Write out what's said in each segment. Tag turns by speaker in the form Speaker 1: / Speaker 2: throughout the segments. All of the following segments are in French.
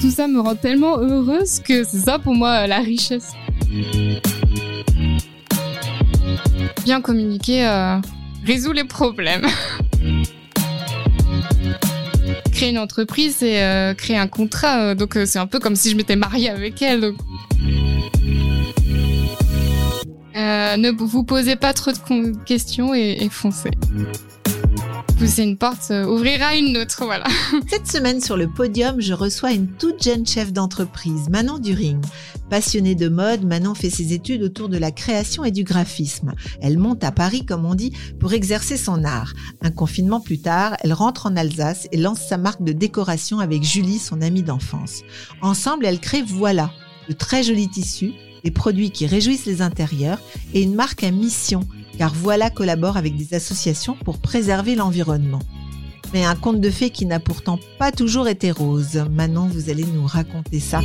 Speaker 1: Tout ça me rend tellement heureuse que c'est ça pour moi la richesse. Bien communiquer euh, résout les problèmes. créer une entreprise, c'est euh, créer un contrat, euh, donc euh, c'est un peu comme si je m'étais mariée avec elle. Euh, ne vous posez pas trop de questions et foncez. Pousser une porte euh, ouvrira une autre, voilà.
Speaker 2: Cette semaine sur le podium, je reçois une toute jeune chef d'entreprise, Manon During. Passionnée de mode, Manon fait ses études autour de la création et du graphisme. Elle monte à Paris, comme on dit, pour exercer son art. Un confinement plus tard, elle rentre en Alsace et lance sa marque de décoration avec Julie, son amie d'enfance. Ensemble, elles créent Voilà, de très jolis tissus, des produits qui réjouissent les intérieurs et une marque à mission, car Voilà collabore avec des associations pour préserver l'environnement. Mais un conte de fées qui n'a pourtant pas toujours été rose. Manon, vous allez nous raconter ça.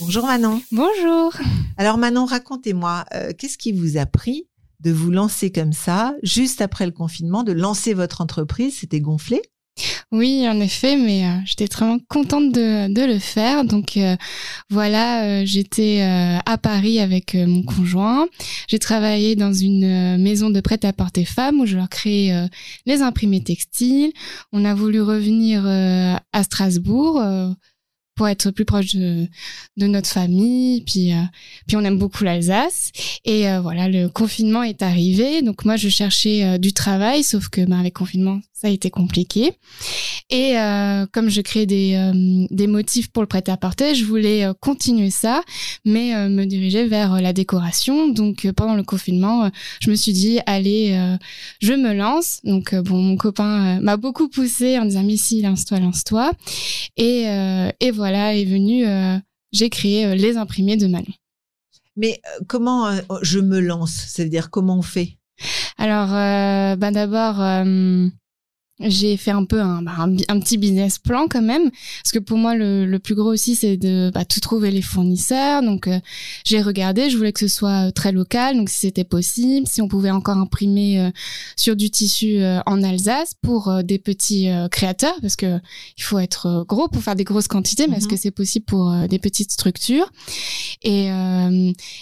Speaker 2: Bonjour Manon.
Speaker 1: Bonjour.
Speaker 2: Alors Manon, racontez-moi, euh, qu'est-ce qui vous a pris de vous lancer comme ça, juste après le confinement, de lancer votre entreprise? C'était gonflé?
Speaker 1: Oui, en effet, mais euh, j'étais vraiment contente de, de le faire. Donc euh, voilà, euh, j'étais euh, à Paris avec euh, mon conjoint. J'ai travaillé dans une euh, maison de prêt-à-porter femmes où je leur euh, les imprimés textiles. On a voulu revenir à Strasbourg. pour être plus proche de, de notre famille, puis euh, puis on aime beaucoup l'Alsace et euh, voilà le confinement est arrivé donc moi je cherchais euh, du travail sauf que ben, avec confinement ça a été compliqué et euh, comme je crée des, euh, des motifs pour le prêt-à-porter, je voulais euh, continuer ça, mais me diriger vers la décoration. Donc pendant le confinement, je me suis dit, allez, je me lance. Donc bon, mon copain m'a beaucoup poussé en disant, mais si, lance-toi, lance-toi. Et, et voilà, est venu, j'ai créé les imprimés de Manon.
Speaker 2: Mais comment je me lance? C'est-à-dire comment on fait?
Speaker 1: Alors, ben d'abord, j'ai fait un peu un, bah, un, petit business plan quand même, parce que pour moi, le, le plus gros aussi, c'est de bah, tout trouver les fournisseurs. Donc, euh, j'ai regardé, je voulais que ce soit euh, très local, donc si c'était possible, si on pouvait encore imprimer euh, sur du tissu euh, en Alsace pour des petits créateurs, parce que il faut être gros pour faire des grosses quantités, mais est-ce
Speaker 2: Mhm.
Speaker 1: que c'est possible pour des petites structures? Et,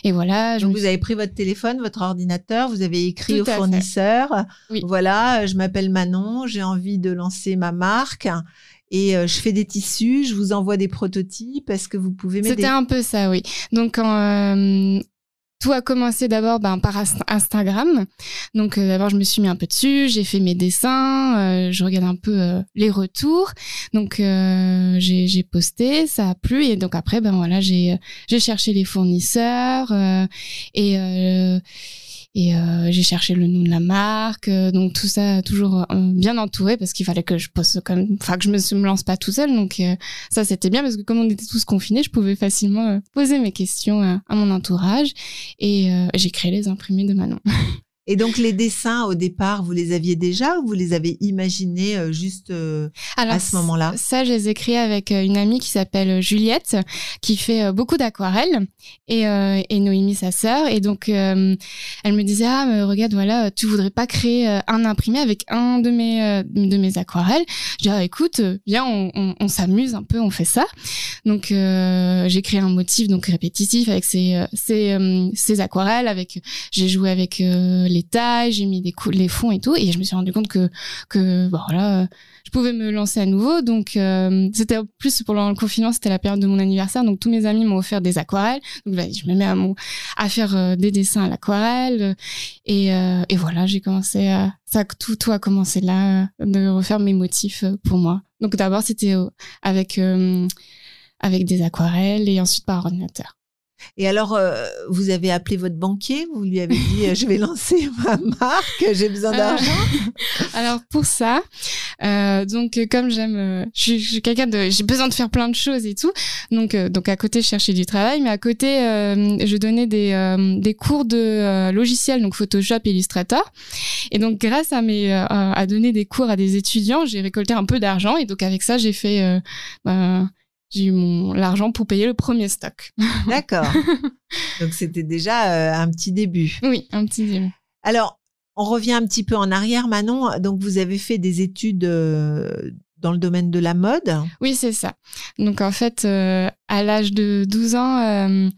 Speaker 1: et voilà.
Speaker 2: Donc vous avez pris votre téléphone, votre ordinateur, vous avez écrit
Speaker 1: Tout
Speaker 2: au
Speaker 1: à fait.
Speaker 2: fournisseur.
Speaker 1: Oui.
Speaker 2: Voilà, je m'appelle Manon, j'ai envie de lancer ma marque et euh, je fais des tissus, je vous envoie des prototypes. Est-ce que vous pouvez m'aider?
Speaker 1: C'était un peu ça, oui. Donc, euh, tout a commencé d'abord ben, par Inst- Instagram. Donc, euh, d'abord, je me suis mis un peu dessus, j'ai fait mes dessins, je regarde un peu les retours. Donc, j'ai posté, ça a plu. Et donc, après, ben voilà, j'ai cherché les fournisseurs et. Et euh, j'ai cherché le nom de la marque, euh, donc tout ça toujours euh, bien entouré parce qu'il fallait que je poste comme, enfin que je me, me lance pas tout seul. Donc ça, c'était bien parce que comme on était tous confinés, je pouvais facilement poser mes questions à, à mon entourage et j'ai créé les imprimés de Manon.
Speaker 2: Et donc les dessins au départ, vous les aviez déjà ou vous les avez imaginés euh, juste euh,
Speaker 1: Alors,
Speaker 2: à ce moment-là?
Speaker 1: Ça, je les ai créés avec euh, une amie qui s'appelle Juliette, qui fait euh, beaucoup d'aquarelles, et, et Noémie, sa sœur. Et donc, elle me disait, ah, mais regarde, voilà, tu voudrais pas créer un imprimé avec un de mes, de mes aquarelles? Je dis, ah, écoute, viens, on, on, on s'amuse un peu, on fait ça. Donc, j'ai créé un motif donc répétitif avec ces, ces, ces aquarelles, avec, j'ai joué avec les tailles, j'ai mis les fonds et tout, et je me suis rendu compte que, que, bah, voilà, je pouvais me lancer à nouveau. Donc, euh, c'était plus pendant le confinement, c'était la période de mon anniversaire. Donc, tous mes amis m'ont offert des aquarelles. Donc, je me mets à, faire euh, des dessins à l'aquarelle. Et, euh, voilà, j'ai commencé à, ça, tout, tout a commencé là, euh, de refaire mes motifs euh, pour moi. Donc, d'abord, c'était euh, avec, euh, avec des aquarelles et ensuite par ordinateur.
Speaker 2: Et alors, euh, vous avez appelé votre banquier, vous lui avez dit euh, je vais lancer ma marque, j'ai besoin d'argent.
Speaker 1: alors pour ça, euh, donc comme j'aime, je, suis quelqu'un de, j'ai besoin de faire plein de choses et tout. Donc donc à côté je cherchais du travail, mais à côté je donnais des des cours de logiciels, donc Photoshop, Illustrator. Et donc grâce à mes à donner des cours à des étudiants, j'ai récolté un peu d'argent et donc avec ça j'ai fait ben, j'ai eu mon l'argent pour payer le premier stock.
Speaker 2: D'accord. Donc c'était déjà euh, un petit début.
Speaker 1: Oui, un petit début.
Speaker 2: Alors, on revient un petit peu en arrière, Manon. Donc vous avez fait des études euh, dans le domaine de la mode
Speaker 1: Oui, c'est ça. Donc en fait, euh, à l'âge de 12 ans,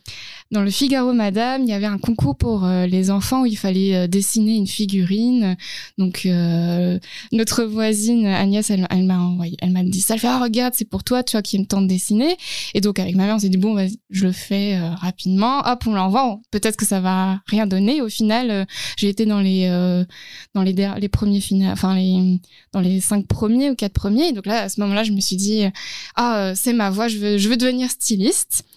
Speaker 1: dans le Figaro Madame, il y avait un concours pour euh, les enfants où il fallait euh, dessiner une figurine. Donc euh, notre voisine Agnès, elle, m'a envoyé, elle m'a dit ça. Elle fait ah regarde, c'est pour toi, tu vois, qui me tente de dessiner. Et donc avec ma mère, on s'est dit bon, je le fais rapidement. Hop, on l'envoie. Peut-être que ça va rien donner. Au final, j'ai été dans les dans les premiers finales, enfin dans les cinq premiers ou quatre premiers. Et donc là, à ce moment-là, je me suis dit ah c'est ma veux je veux devenir styliste.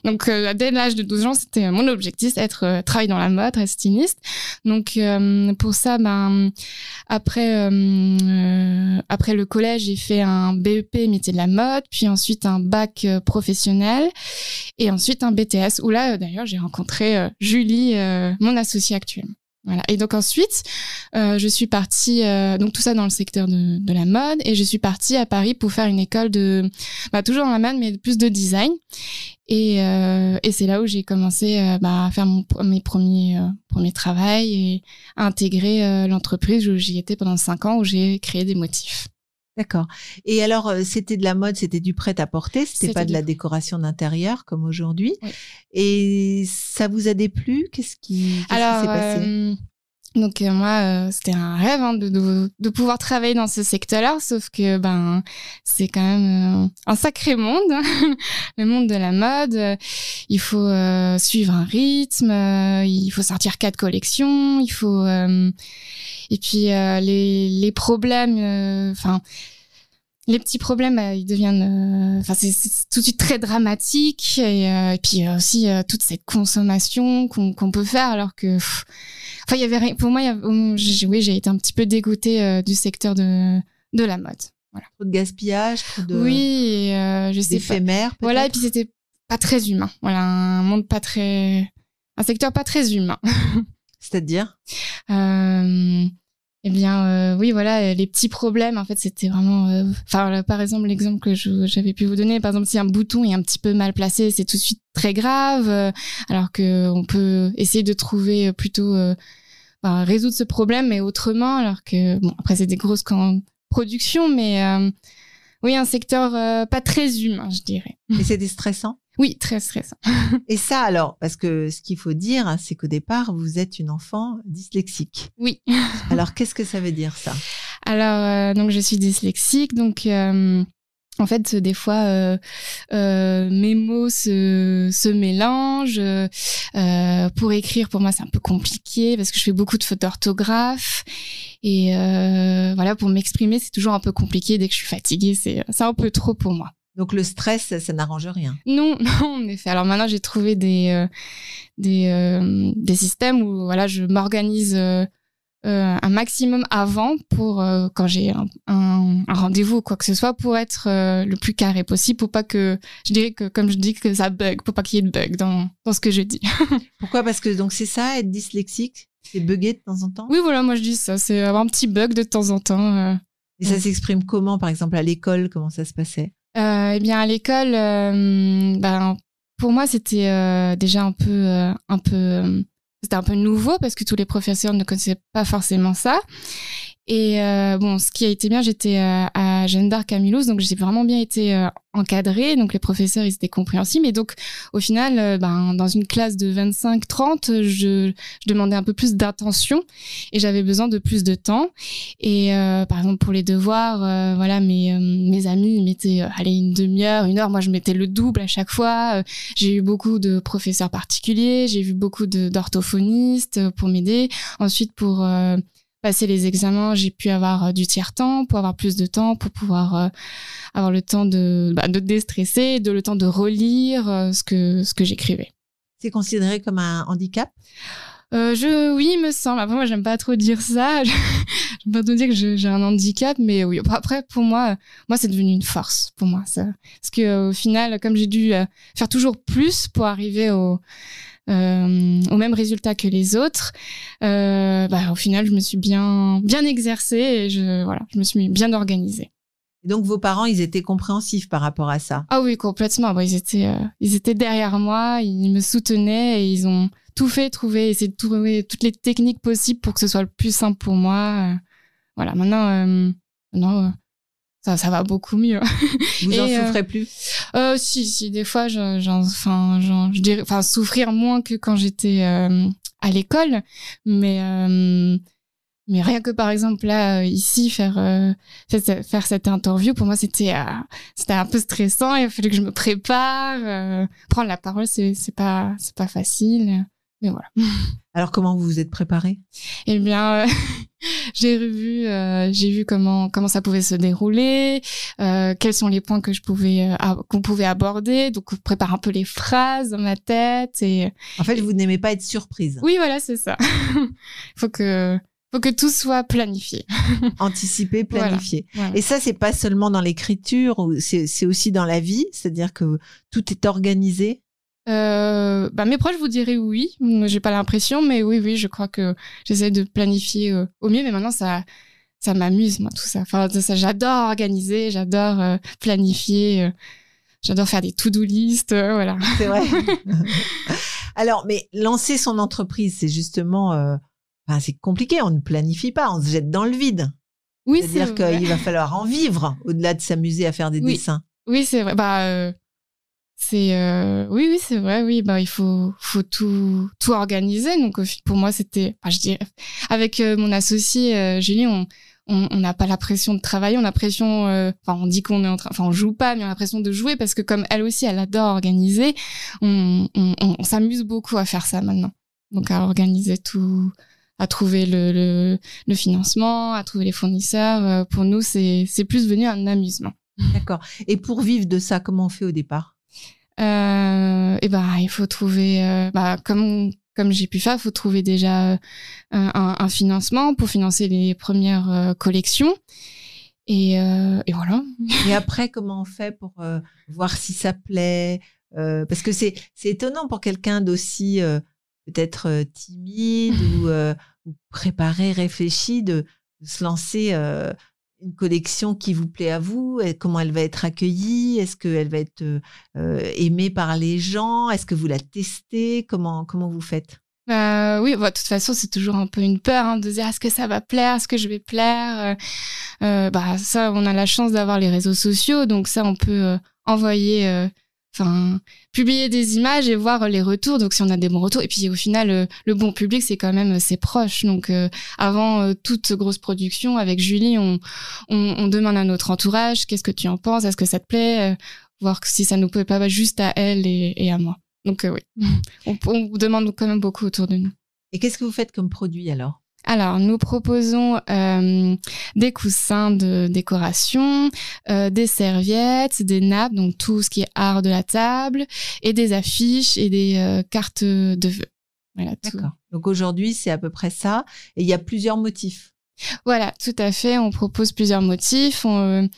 Speaker 1: Donc dès l'âge de 12 ans, c'était euh, mon objectif, être euh, travailler dans la mode, être styliste. Donc euh, pour ça, ben après après le collège, j'ai fait un BEP métier de la mode, puis ensuite un bac professionnel et ensuite un BTS où là d'ailleurs j'ai rencontré Julie, mon associée actuelle. Voilà. Et donc ensuite, euh, je suis partie, euh, donc tout ça dans le secteur de, de, la mode, et je suis partie à Paris pour faire une école de, bah, toujours dans la mode, mais plus de design. Et, euh, et c'est là où j'ai commencé euh, bah, à faire mes premiers, euh, premiers travail et à intégrer euh, l'entreprise où j'y étais pendant cinq ans, où j'ai créé des motifs.
Speaker 2: D'accord. Et alors, euh, c'était de la mode, c'était du prêt à porter, c'était pas de la décoration d'intérieur comme aujourd'hui. Et ça vous a déplu? Qu'est-ce qui, s'est passé? euh,
Speaker 1: donc euh, moi, c'était un rêve hein, de, de, de, pouvoir travailler dans ce secteur-là, sauf que ben c'est quand même un sacré monde, le monde de la mode. Il faut suivre un rythme, il faut sortir quatre collections, il faut et puis euh, les, les problèmes, euh, enfin les petits problèmes, euh, ils deviennent, enfin c'est tout de suite très dramatique et, et puis aussi toute cette consommation qu'on peut faire alors que, enfin il y avait rien. Pour moi, oui, j'ai été un petit peu dégoûtée du secteur de de la mode.
Speaker 2: Voilà. Trop de gaspillage, trop de.
Speaker 1: Oui, je sais
Speaker 2: éphémère.
Speaker 1: Voilà, et puis c'était pas très humain. Voilà, un monde pas très, un secteur pas très humain.
Speaker 2: C'est-à-dire?
Speaker 1: Euh, Eh bien, euh, oui, voilà, les petits problèmes. En fait, c'était vraiment. Euh, enfin, par exemple, l'exemple que j'avais pu vous donner, par exemple, si un bouton est un petit peu mal placé, c'est tout de suite très grave. alors que on peut essayer de trouver plutôt résoudre ce problème, mais autrement. Alors que bon, après, c'est des grosses productions, mais oui, un secteur pas très humain, je dirais.
Speaker 2: Et c'était stressant
Speaker 1: oui, très stressant.
Speaker 2: Et ça alors, parce que ce qu'il faut dire, hein, c'est qu'au départ, vous êtes une enfant dyslexique.
Speaker 1: Oui.
Speaker 2: alors, qu'est-ce que ça veut dire ça?
Speaker 1: Alors, euh, donc je suis dyslexique, donc euh, en fait, des fois, euh, euh, mes mots se, se mélangent. Euh, pour écrire, pour moi, c'est un peu compliqué parce que je fais beaucoup de fautes d'orthographe. Et voilà, pour m'exprimer, c'est toujours un peu compliqué. Dès que je suis fatiguée, c'est un peu trop pour moi.
Speaker 2: Donc le stress, ça, n'arrange rien.
Speaker 1: Non, non, en effet. Alors maintenant, j'ai trouvé des euh, des, euh, des systèmes où voilà, je m'organise euh, un maximum avant pour quand j'ai un, un, rendez-vous ou quoi que ce soit pour être le plus carré possible, pour pas que je dirais que comme je dis que ça bug, pour pas qu'il y ait de bug dans dans ce que je dis.
Speaker 2: Pourquoi? Parce que donc c'est ça, être dyslexique, c'est bugger de temps en temps?
Speaker 1: Oui, voilà, moi je dis ça, c'est avoir un petit bug de temps en temps.
Speaker 2: Et ça s'exprime comment, par exemple, à l'école? Comment ça se passait?
Speaker 1: Eh bien, à l'école, euh, ben, pour moi, c'était euh, déjà euh, un peu nouveau parce que tous les professeurs ne connaissaient pas forcément ça. Et euh, bon, ce qui a été bien, j'étais euh, à Jeanne d'Arc à donc j'ai vraiment bien été euh, encadrée. Donc les professeurs, ils étaient compréhensibles. Et donc, au final, ben, dans une classe de 25-30, je, je, demandais un peu plus d'attention et j'avais besoin de plus de temps. Et par exemple, pour les devoirs, voilà, mes, mes amis mettaient allez, une demi-heure, une heure. Moi, je mettais le double à chaque fois. j'ai eu beaucoup de professeurs particuliers. J'ai vu beaucoup d'orthophonistes pour m'aider. Ensuite, pour passer les examens, j'ai pu avoir euh, du tiers-temps pour avoir plus de temps, pour pouvoir euh, avoir le temps de, bah, de déstresser, de le temps de relire euh, ce que, ce que j'écrivais.
Speaker 2: C'est considéré comme un handicap?
Speaker 1: Euh, je, oui, il me semble. Après, moi, j'aime pas trop dire ça. j'aime pas trop dire que j'ai un handicap, mais oui. Après, pour moi, moi, c'est devenu une force pour moi. Ça. Parce que au final, comme j'ai dû faire toujours plus pour arriver au, euh, au même résultat que les autres, euh, bah, au final, je me suis bien, bien exercée et je, voilà, je me suis bien organisée.
Speaker 2: Donc vos parents, ils étaient compréhensifs par rapport à ça?
Speaker 1: Ah oui, complètement. Bon, ils étaient, euh, ils étaient derrière moi, ils me soutenaient et ils ont tout fait, trouvé, essayer de trouver toutes les techniques possibles pour que ce soit le plus simple pour moi. Euh, voilà, maintenant, euh, non, ça, ça va beaucoup mieux.
Speaker 2: Vous n'en euh, souffrez plus?
Speaker 1: Euh, Si, si, des fois, j'en, enfin, je dirais, enfin, souffrir moins que quand j'étais à l'école, mais mais rien que par exemple là ici faire faire cette interview pour moi c'était c'était un peu stressant. Il fallait que je me prépare prendre la parole c'est c'est pas c'est pas facile. Mais voilà.
Speaker 2: Alors comment vous vous êtes préparé
Speaker 1: Eh bien, euh, j'ai revu, euh, j'ai vu comment comment ça pouvait se dérouler, euh, quels sont les points que je pouvais qu'on pouvait aborder. Donc, je prépare un peu les phrases dans ma tête et.
Speaker 2: En fait, vous n'aimez pas être surprise.
Speaker 1: Oui, voilà, c'est ça. Il faut que faut que tout soit planifié.
Speaker 2: Anticipé, planifié. Et ça, c'est pas seulement dans l'écriture, c'est aussi dans la vie, c'est-à-dire que tout est organisé?
Speaker 1: Euh, bah mes proches vous diraient oui. J'ai pas l'impression, mais oui, oui, je crois que j'essaie de planifier euh, au mieux. Mais maintenant, ça, ça m'amuse, moi, tout ça. Enfin, ça, j'adore organiser, j'adore euh, planifier, euh, j'adore faire des to-do list, voilà.
Speaker 2: C'est vrai. Alors, mais lancer son entreprise, c'est justement, enfin, c'est compliqué. On ne planifie pas, on se jette dans le vide. Oui, c'est-à-dire qu'il va falloir en vivre au-delà de s'amuser à faire des dessins.
Speaker 1: Oui, c'est vrai. Bah c'est euh, oui oui c'est vrai oui bah il faut faut tout tout organiser. Donc pour moi c'était je dirais avec euh, mon associé euh, Julie on on n'a pas la pression de travailler on a la pression euh, enfin on dit qu'on est en train enfin on joue pas mais on a l'impression de jouer parce que comme elle aussi elle adore organiser on on, s'amuse beaucoup à faire ça maintenant. Donc à organiser tout à trouver le, le, le financement à trouver les fournisseurs pour nous c'est plus devenu un amusement.
Speaker 2: D'accord. Et pour vivre de ça comment on fait au départ?
Speaker 1: Et ben il faut trouver euh, bah, comme comme j'ai pu faire, il faut trouver déjà euh, un, financement pour financer les premières euh, collections. Et, et, voilà.
Speaker 2: Et après, comment on fait pour voir si ça plaît Parce que c'est étonnant pour quelqu'un d'aussi peut-être timide ou, préparé, réfléchi, de se lancer une collection qui vous plaît à vous? Comment elle va être accueillie? Est-ce qu'elle va être euh, aimée par les gens? Est-ce que vous la testez? Comment comment vous faites?
Speaker 1: Euh, oui, bah, de toute façon, c'est toujours un peu une peur hein, de dire est-ce que ça va plaire, est-ce que je vais plaire? Euh, euh bah ça, on a la chance d'avoir les réseaux sociaux, donc ça, on peut euh, envoyer enfin publier des images et voir les retours donc si on a des bons retours. Et puis au final euh, le, bon public c'est quand même euh, ses proches. Donc euh, avant toute grosse production avec Julie on, on, demande à notre entourage qu'est-ce que tu en penses? Est-ce que ça te plaît? Voir si ça nous plaît pas juste à elle et, à moi. Donc oui. On, on demande quand même beaucoup autour de nous.
Speaker 2: Et qu'est-ce que vous faites comme produit alors?
Speaker 1: Alors, nous proposons euh, des coussins de décoration, euh, des serviettes, des nappes, donc tout ce qui est art de la table, et des affiches et des euh, cartes de vœux.
Speaker 2: Voilà, D'accord. Donc aujourd'hui, c'est à peu près ça. Et il y a plusieurs motifs.
Speaker 1: Voilà, tout à fait. On propose plusieurs motifs. dans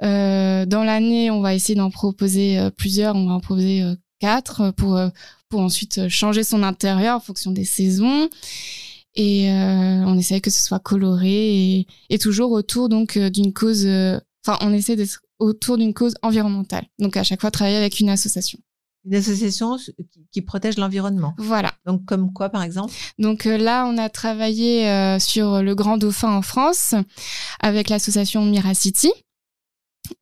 Speaker 1: l'année, on va essayer d'en proposer plusieurs. On va en proposer quatre pour pour ensuite changer son intérieur en fonction des saisons et euh, on essaye que ce soit coloré et, toujours autour donc euh, d'une cause. Euh, enfin, on essaie d'être autour d'une cause environnementale. Donc à chaque fois travailler avec une association.
Speaker 2: Une association qui, protège l'environnement.
Speaker 1: Voilà.
Speaker 2: Donc comme quoi par exemple?
Speaker 1: Donc là, on a travaillé sur le Grand Dauphin en France avec l'association Miracity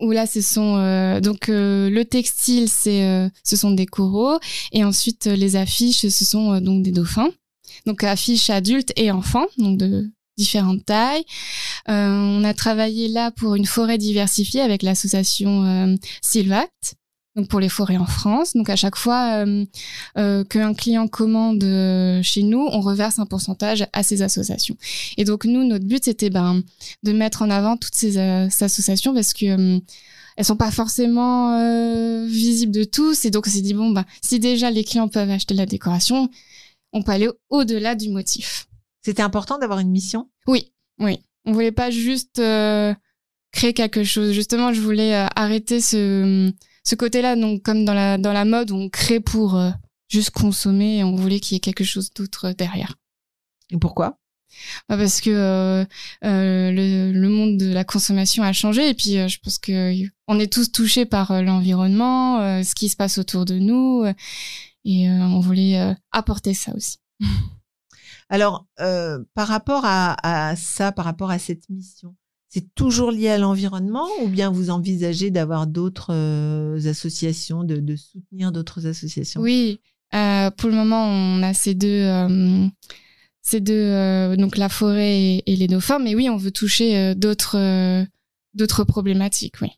Speaker 1: où là ce sont donc le textile c'est ce sont des coraux et ensuite les affiches ce sont donc des dauphins donc affiches adultes et enfants, donc de différentes tailles. Euh, on a travaillé là pour une forêt diversifiée avec l'association euh, Silvact, donc pour les forêts en France. Donc à chaque fois euh, euh qu'un client commande euh, chez nous, on reverse un pourcentage à ces associations. Et donc nous, notre but c'était ben de mettre en avant toutes ces, associations parce que elles sont pas forcément visibles de tous. Et donc, on s'est dit, bon, bah, si déjà les clients peuvent acheter la décoration, on peut aller au-delà du motif.
Speaker 2: C'était important d'avoir une mission?
Speaker 1: Oui, oui. On voulait pas juste euh, créer quelque chose. Justement, je voulais euh, arrêter ce, ce côté-là. Donc, comme dans la, dans la mode, on crée pour euh, juste consommer et on voulait qu'il y ait quelque chose d'autre derrière.
Speaker 2: Et pourquoi?
Speaker 1: Bah, parce que euh, euh, le, le, monde de la consommation a changé et puis euh, je pense que on est tous touchés par l'environnement, ce qui se passe autour de nous et on voulait apporter ça aussi.
Speaker 2: Alors, par rapport à, à, ça, par rapport à cette mission, c'est toujours lié à l'environnement ou bien vous envisagez d'avoir d'autres associations, de, de soutenir d'autres associations?
Speaker 1: Oui, pour le moment, on a ces deux c'est de euh, donc la forêt et, les dauphins. Mais oui, on veut toucher euh, d'autres euh, d'autres problématiques. Oui.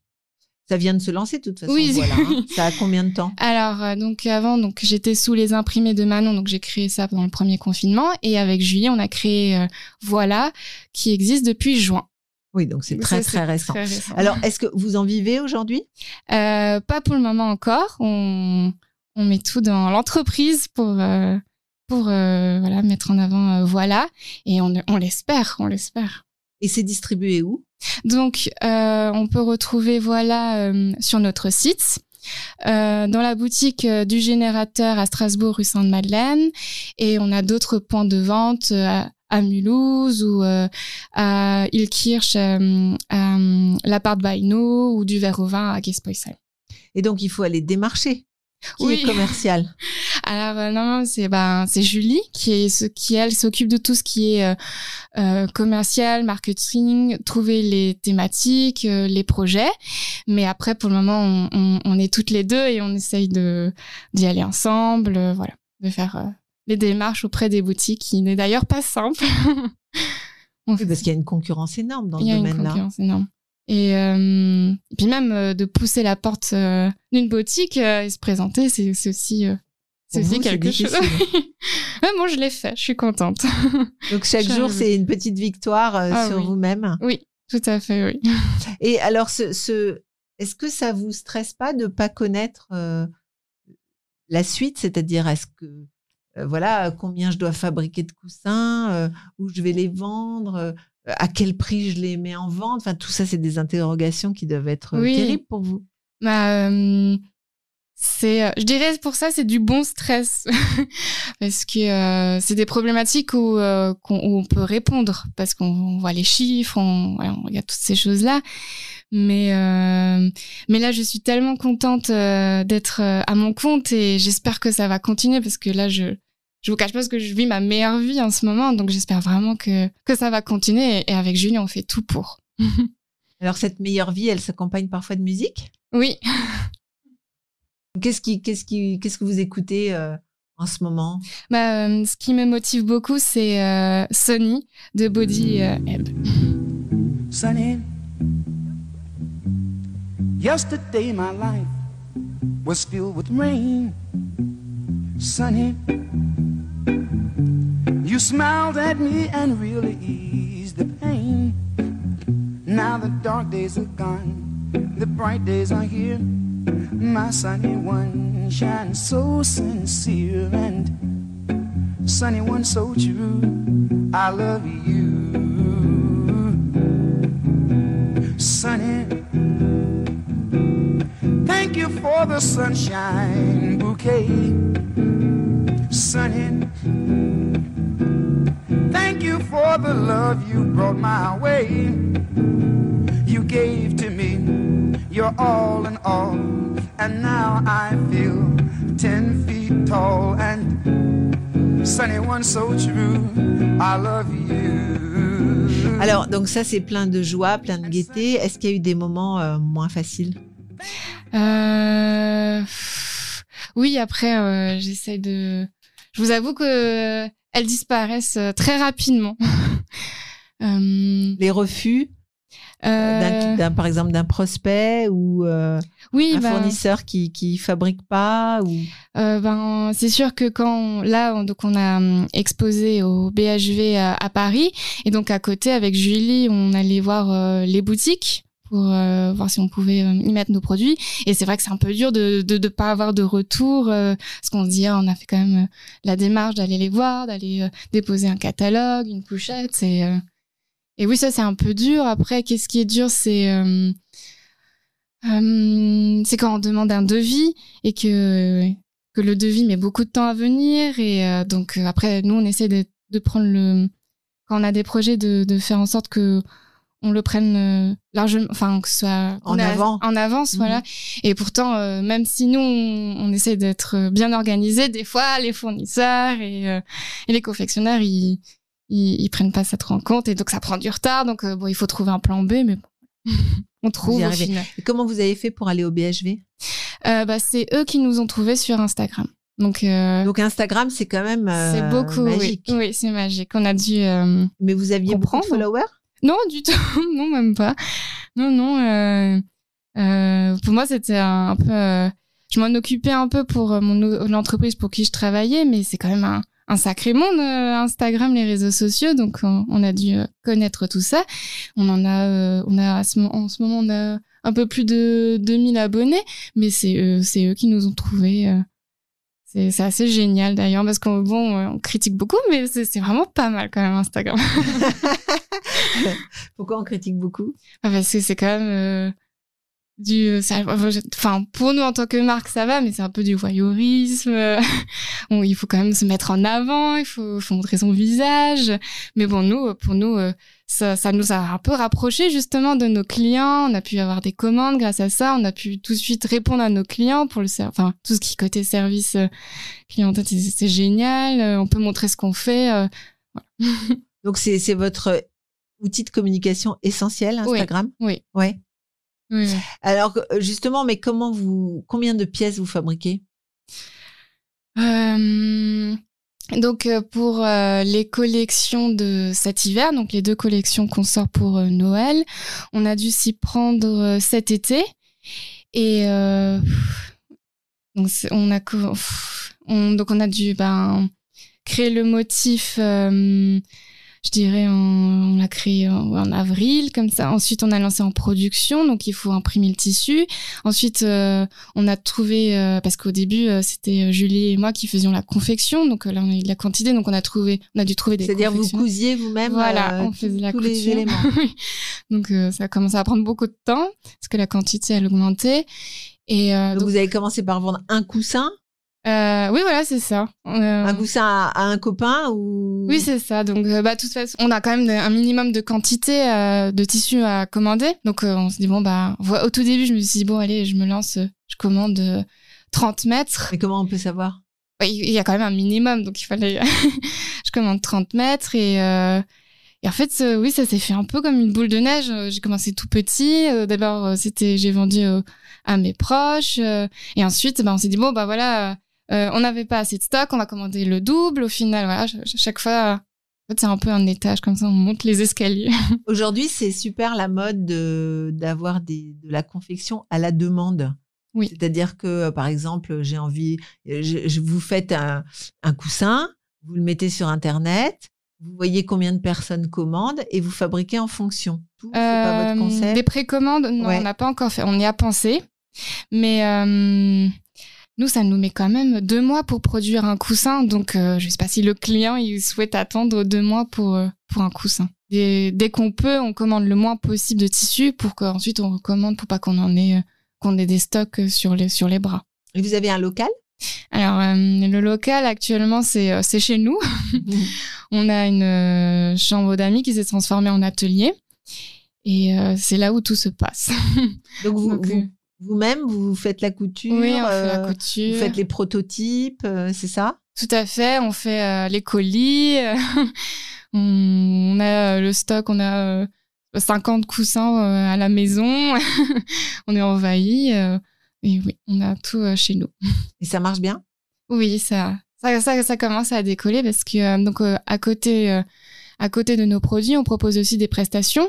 Speaker 2: Ça vient de se lancer de toute façon.
Speaker 1: Oui.
Speaker 2: Voilà, hein. Ça a combien de temps
Speaker 1: Alors donc avant donc j'étais sous les imprimés de Manon donc j'ai créé ça pendant le premier confinement et avec Julie on a créé Voilà qui existe depuis juin.
Speaker 2: Oui, donc c'est très, très, récent. Alors, est-ce que vous en vivez aujourd'hui?
Speaker 1: Euh, Pas pour le moment encore. On, on met tout dans l'entreprise pour, pour euh, voilà mettre en avant euh, voilà et on, on l'espère on l'espère
Speaker 2: et c'est distribué où?
Speaker 1: Donc euh, on peut retrouver voilà sur notre site dans la boutique du générateur à Strasbourg rue Sainte-Madeleine et on a d'autres points de vente à, à Mulhouse ou à Ilkirch à, l'Apart Baino ou du verre au vin à Gespoisel.
Speaker 2: Et donc il faut aller démarcher qui oui. est commercial
Speaker 1: Alors euh, non, c'est ben c'est Julie qui est ce qui elle s'occupe de tout ce qui est euh, euh commercial, marketing, trouver les thématiques, euh, les projets. Mais après pour le moment on, on, on, est toutes les deux et on essaye de d'y aller ensemble, voilà, de faire les démarches auprès des boutiques qui n'est d'ailleurs pas simple.
Speaker 2: oui, parce qu'il y a une concurrence énorme dans ce domaine-là.
Speaker 1: Il y a une concurrence énorme. Et, euh, et, puis même euh, de pousser la porte euh, d'une boutique euh, et se présenter, c'est aussi, c'est aussi quelque chose. ouais, moi, je l'ai fait, je suis contente.
Speaker 2: Donc chaque jour, c'est une petite victoire ah sur vous-même.
Speaker 1: Oui, tout à fait, oui.
Speaker 2: Et alors, ce, ce... est-ce que ça vous stresse pas de pas connaître la suite? C'est-à-dire, est-ce que voilà, combien je dois fabriquer de coussins, où je vais les vendre, à quel prix je les mets en vente? Enfin, tout ça, c'est des interrogations qui doivent être euh, terribles pour vous.
Speaker 1: Bah, euh, c'est, euh, je dirais pour ça, c'est du bon stress parce que c'est des problématiques où, on peut répondre parce qu'on voit les chiffres, on, on regarde toutes ces choses là. Mais mais là, je suis tellement contente d'être à mon compte et j'espère que ça va continuer parce que là, je je vous cache pas que je vis ma meilleure vie en ce moment, donc j'espère vraiment que, que ça va continuer. Et avec Julie, on fait tout pour.
Speaker 2: Alors, cette meilleure vie, elle s'accompagne parfois de musique?
Speaker 1: Oui.
Speaker 2: Qu'est-ce qui, qu'est-ce qui, qu'est-ce que vous écoutez euh, en ce moment?
Speaker 1: Bah, euh, Ce qui me motive beaucoup, c'est euh, Sonny de Body euh, Ebb. Sonny, yesterday my life was filled with rain. Sonny. You smiled at me and really eased the pain. Now the dark days are gone, the bright days are here. My sunny one shines so sincere and sunny one so true. I love you, sunny. Thank you for the sunshine bouquet, sunny. Thank you for the love you brought my way. You gave to me your all in all, and now I feel ten feet tall and sunny one so true. I love you.
Speaker 2: Alors, donc ça, c'est plein de joie, plein de gaieté. Est-ce qu'il y a eu des moments euh, moins faciles?
Speaker 1: Euh... Oui, après, euh, j'essaie de. Je vous avoue que elles disparaissent très rapidement.
Speaker 2: euh, les refus? Euh... d'un, par exemple d'un prospect ou euh,
Speaker 1: oui,
Speaker 2: un
Speaker 1: ben,
Speaker 2: fournisseur qui qui fabrique pas ou?
Speaker 1: Euh, ben c'est sûr que quand on, là on, donc on a hum, exposé au BHV à, à, Paris et donc à côté avec Julie on allait voir euh, les boutiques pour euh, voir si on pouvait euh, y mettre nos produits. Et c'est vrai que c'est un peu dur de de, de pas avoir de retour, euh, parce qu'on se dit ah, on a fait quand même euh, la démarche d'aller les voir, d'aller euh, déposer un catalogue, une couchette. Et, euh, et oui, ça c'est un peu dur. Après, qu'est-ce qui est dur, c'est euh, euh, c'est quand on demande un devis et que que le devis met beaucoup de temps à venir. Et euh, donc euh, après, nous on essaie de, de prendre le quand on a des projets de, de faire en sorte que on le prenne euh, largement, enfin que ce soit
Speaker 2: En avant.
Speaker 1: en avance,
Speaker 2: Mhm.
Speaker 1: voilà. Et pourtant, euh, même si nous on, on essaie d'être bien organisé, des fois les fournisseurs et, euh, et les confectionneurs ils, ils ils prennent pas ça trop en compte et donc ça prend du retard. Donc euh, bon, il faut trouver un plan B, mais bon, on trouve au final.
Speaker 2: Et comment vous avez fait pour aller au BHV
Speaker 1: Euh, bah, c'est eux qui nous ont trouvés sur Instagram. Donc, euh,
Speaker 2: Donc Instagram, c'est quand même
Speaker 1: c'est beaucoup,
Speaker 2: magique.
Speaker 1: Oui, c'est magique. On a dû.
Speaker 2: Mais vous aviez beaucoup de followers?
Speaker 1: Non, du tout. non, même pas. Non, non. pour moi, c'était un, un peu. je m'en occupais un peu pour mon l'entreprise pour qui je travaillais, mais c'est quand même un, un sacré monde euh, Instagram, les réseaux sociaux. Donc, on, on a dû euh, connaître tout ça. On en a, euh, on a à ce, en ce moment, on a un peu plus de 2000 abonnés, mais c'est eux, c'est eux qui nous ont trouvés. euh. c'est c'est assez génial d'ailleurs parce qu'on bon, euh, on critique beaucoup, mais c'est c'est vraiment pas mal quand même Instagram.
Speaker 2: Pourquoi on critique beaucoup?
Speaker 1: Ah, parce que c'est quand même euh, du ça- enfin pour nous en tant que marque ça va mais c'est un peu du voyeurisme. Bon, il faut quand même se mettre en avant il faut, faut montrer son visage. Mais bon nous pour nous euh, ça, ça nous a un peu rapproché justement de nos clients. On a pu avoir des commandes grâce à ça. On a pu tout de suite répondre à nos clients pour le enfin tout ce qui côté service euh, clientèle c'est génial. Euh, on peut montrer ce qu'on fait euh,
Speaker 2: Donc c'est c'est votre outil de communication essentiel,
Speaker 1: Oui.
Speaker 2: Instagram?
Speaker 1: Oui.
Speaker 2: Ouais. Alors euh, justement, mais comment vous, combien de pièces vous fabriquez?
Speaker 1: Euh, donc euh, pour euh, les collections de cet hiver, donc les deux collections qu'on sort pour euh, Noël, on a dû s'y prendre cet été et euh, donc on a on, donc on a dû ben créer le motif. Euh, je dirais, on, on l'a créé en, en avril, comme ça. Ensuite, on a lancé en production, donc il faut imprimer le tissu. Ensuite, euh, on a trouvé, euh, parce qu'au début, euh, c'était Julie et moi qui faisions la confection, donc euh, là, on a eu de la quantité, donc on a trouvé, on a dû trouver des
Speaker 2: C'est-à-dire vous cousiez vous-même
Speaker 1: Voilà,
Speaker 2: euh,
Speaker 1: on faisait la
Speaker 2: tous
Speaker 1: couture.
Speaker 2: les éléments.
Speaker 1: Oui. donc euh, ça a commencé à prendre beaucoup de temps, parce que la quantité, elle augmentait. Et euh,
Speaker 2: Donc,
Speaker 1: donc,
Speaker 2: vous avez commencé par vendre un coussin,
Speaker 1: euh, oui, voilà, c'est ça. Euh,
Speaker 2: un coussin à, à un copain ou?
Speaker 1: Oui, c'est ça. Donc, euh, bah, de toute façon, on a quand même un minimum de quantité euh, de tissu à commander. Donc, on se dit, bon, bah, au tout début, je me suis dit, bon, allez, je me lance, je commande euh, 30 mètres.
Speaker 2: Mais comment on peut savoir?
Speaker 1: Ouais, Il y a quand même un minimum, donc il fallait. je commande 30 mètres et. Et en fait, euh, oui, ça s'est fait un peu comme une boule de neige. J'ai commencé tout petit. Euh, D'abord, c'était, j'ai vendu euh, à mes proches. et ensuite, bah, on s'est dit bon, bah voilà, euh, on n'avait pas assez de stock, on va commander le double. Au final, voilà, ch- ch- chaque fois, en fait, c'est un peu un étage comme ça, on monte les escaliers.
Speaker 2: Aujourd'hui, c'est super la mode de d'avoir de la confection à la demande.
Speaker 1: Oui.
Speaker 2: C'est-à-dire que, euh, par exemple, j'ai envie, euh, je, je- vous faites un, un coussin, vous le mettez sur Internet, vous voyez combien de personnes commandent et vous fabriquez en fonction. Tout, c'est pas votre
Speaker 1: Euh,
Speaker 2: concept.
Speaker 1: Des précommandes, non,
Speaker 2: Ouais.
Speaker 1: on n'a pas encore fait. On y a pensé, mais euh, nous, ça nous met quand même deux mois pour produire un coussin. Donc, euh, je sais pas si le client il souhaite attendre deux mois pour euh, pour un coussin. Dès, dès qu'on peut, on commande le moins possible de tissu pour qu'ensuite on recommande pour pas qu'on en ait euh, qu'on ait des stocks sur les sur les bras.
Speaker 2: Et vous avez un local?
Speaker 1: Alors, euh, le local actuellement, c'est euh, c'est chez nous. On a une euh, chambre d'amis qui s'est transformée en atelier. Et c'est là où tout se passe.
Speaker 2: Donc, vous,
Speaker 1: Donc,
Speaker 2: vous- vous-même, vous faites la couture,
Speaker 1: oui, on fait la
Speaker 2: euh,
Speaker 1: couture.
Speaker 2: vous faites les prototypes, euh, c'est ça?
Speaker 1: Tout à fait, on fait euh, les colis. on, a le stock, on a euh, 50 coussins à la maison. on est envahi. et oui, on a tout chez nous.
Speaker 2: Et ça marche bien?
Speaker 1: Oui, ça, ça, ça, ça commence à décoller parce que donc à côté, à côté de nos produits, on propose aussi des prestations.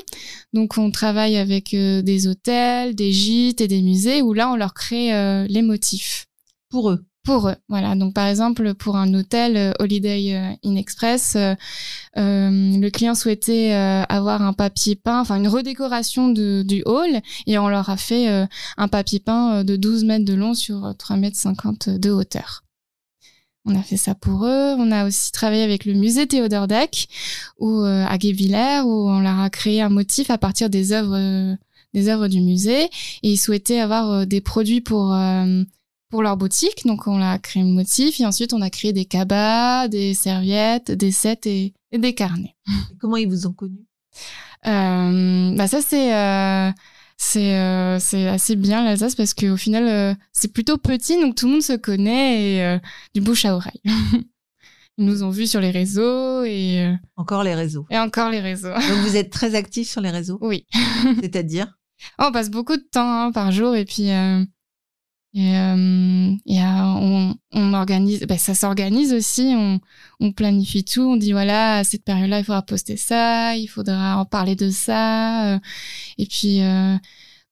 Speaker 1: Donc on travaille avec euh, des hôtels, des gîtes et des musées où là on leur crée euh, les motifs.
Speaker 2: pour eux.
Speaker 1: pour eux. Voilà. Donc, par exemple, pour un hôtel euh, Holiday Inn Express, euh, le client souhaitait avoir un papier peint, enfin une redécoration de, du hall, et on leur a fait un papier peint de 12 mètres de long sur 3,50 mètres de hauteur. On a fait ça pour eux. On a aussi travaillé avec le musée Théodore Deck, ou à Guévillers, où on leur a créé un motif à partir des œuvres des œuvres du musée, et ils souhaitaient avoir des produits pour pour leur boutique. Donc, on a créé un motif et ensuite, on a créé des cabas, des serviettes, des sets et, des carnets.
Speaker 2: Comment ils vous ont connus?
Speaker 1: Euh, bah ça c'est euh, c'est euh, c'est assez bien l'Alsace parce qu'au final euh, c'est plutôt petit donc tout le monde se connaît et euh, du bouche à oreille. Ils nous ont vus sur les réseaux et
Speaker 2: encore les réseaux.
Speaker 1: Et encore les réseaux.
Speaker 2: Donc vous êtes très actifs sur les réseaux
Speaker 1: Oui.
Speaker 2: C'est-à-dire?
Speaker 1: On passe beaucoup de temps hein, par jour et puis et, euh, et euh, on, on, organise, ben ça s'organise aussi, on, on, planifie tout, on dit voilà, à cette période-là, il faudra poster ça, il faudra en parler de ça. Euh, et puis,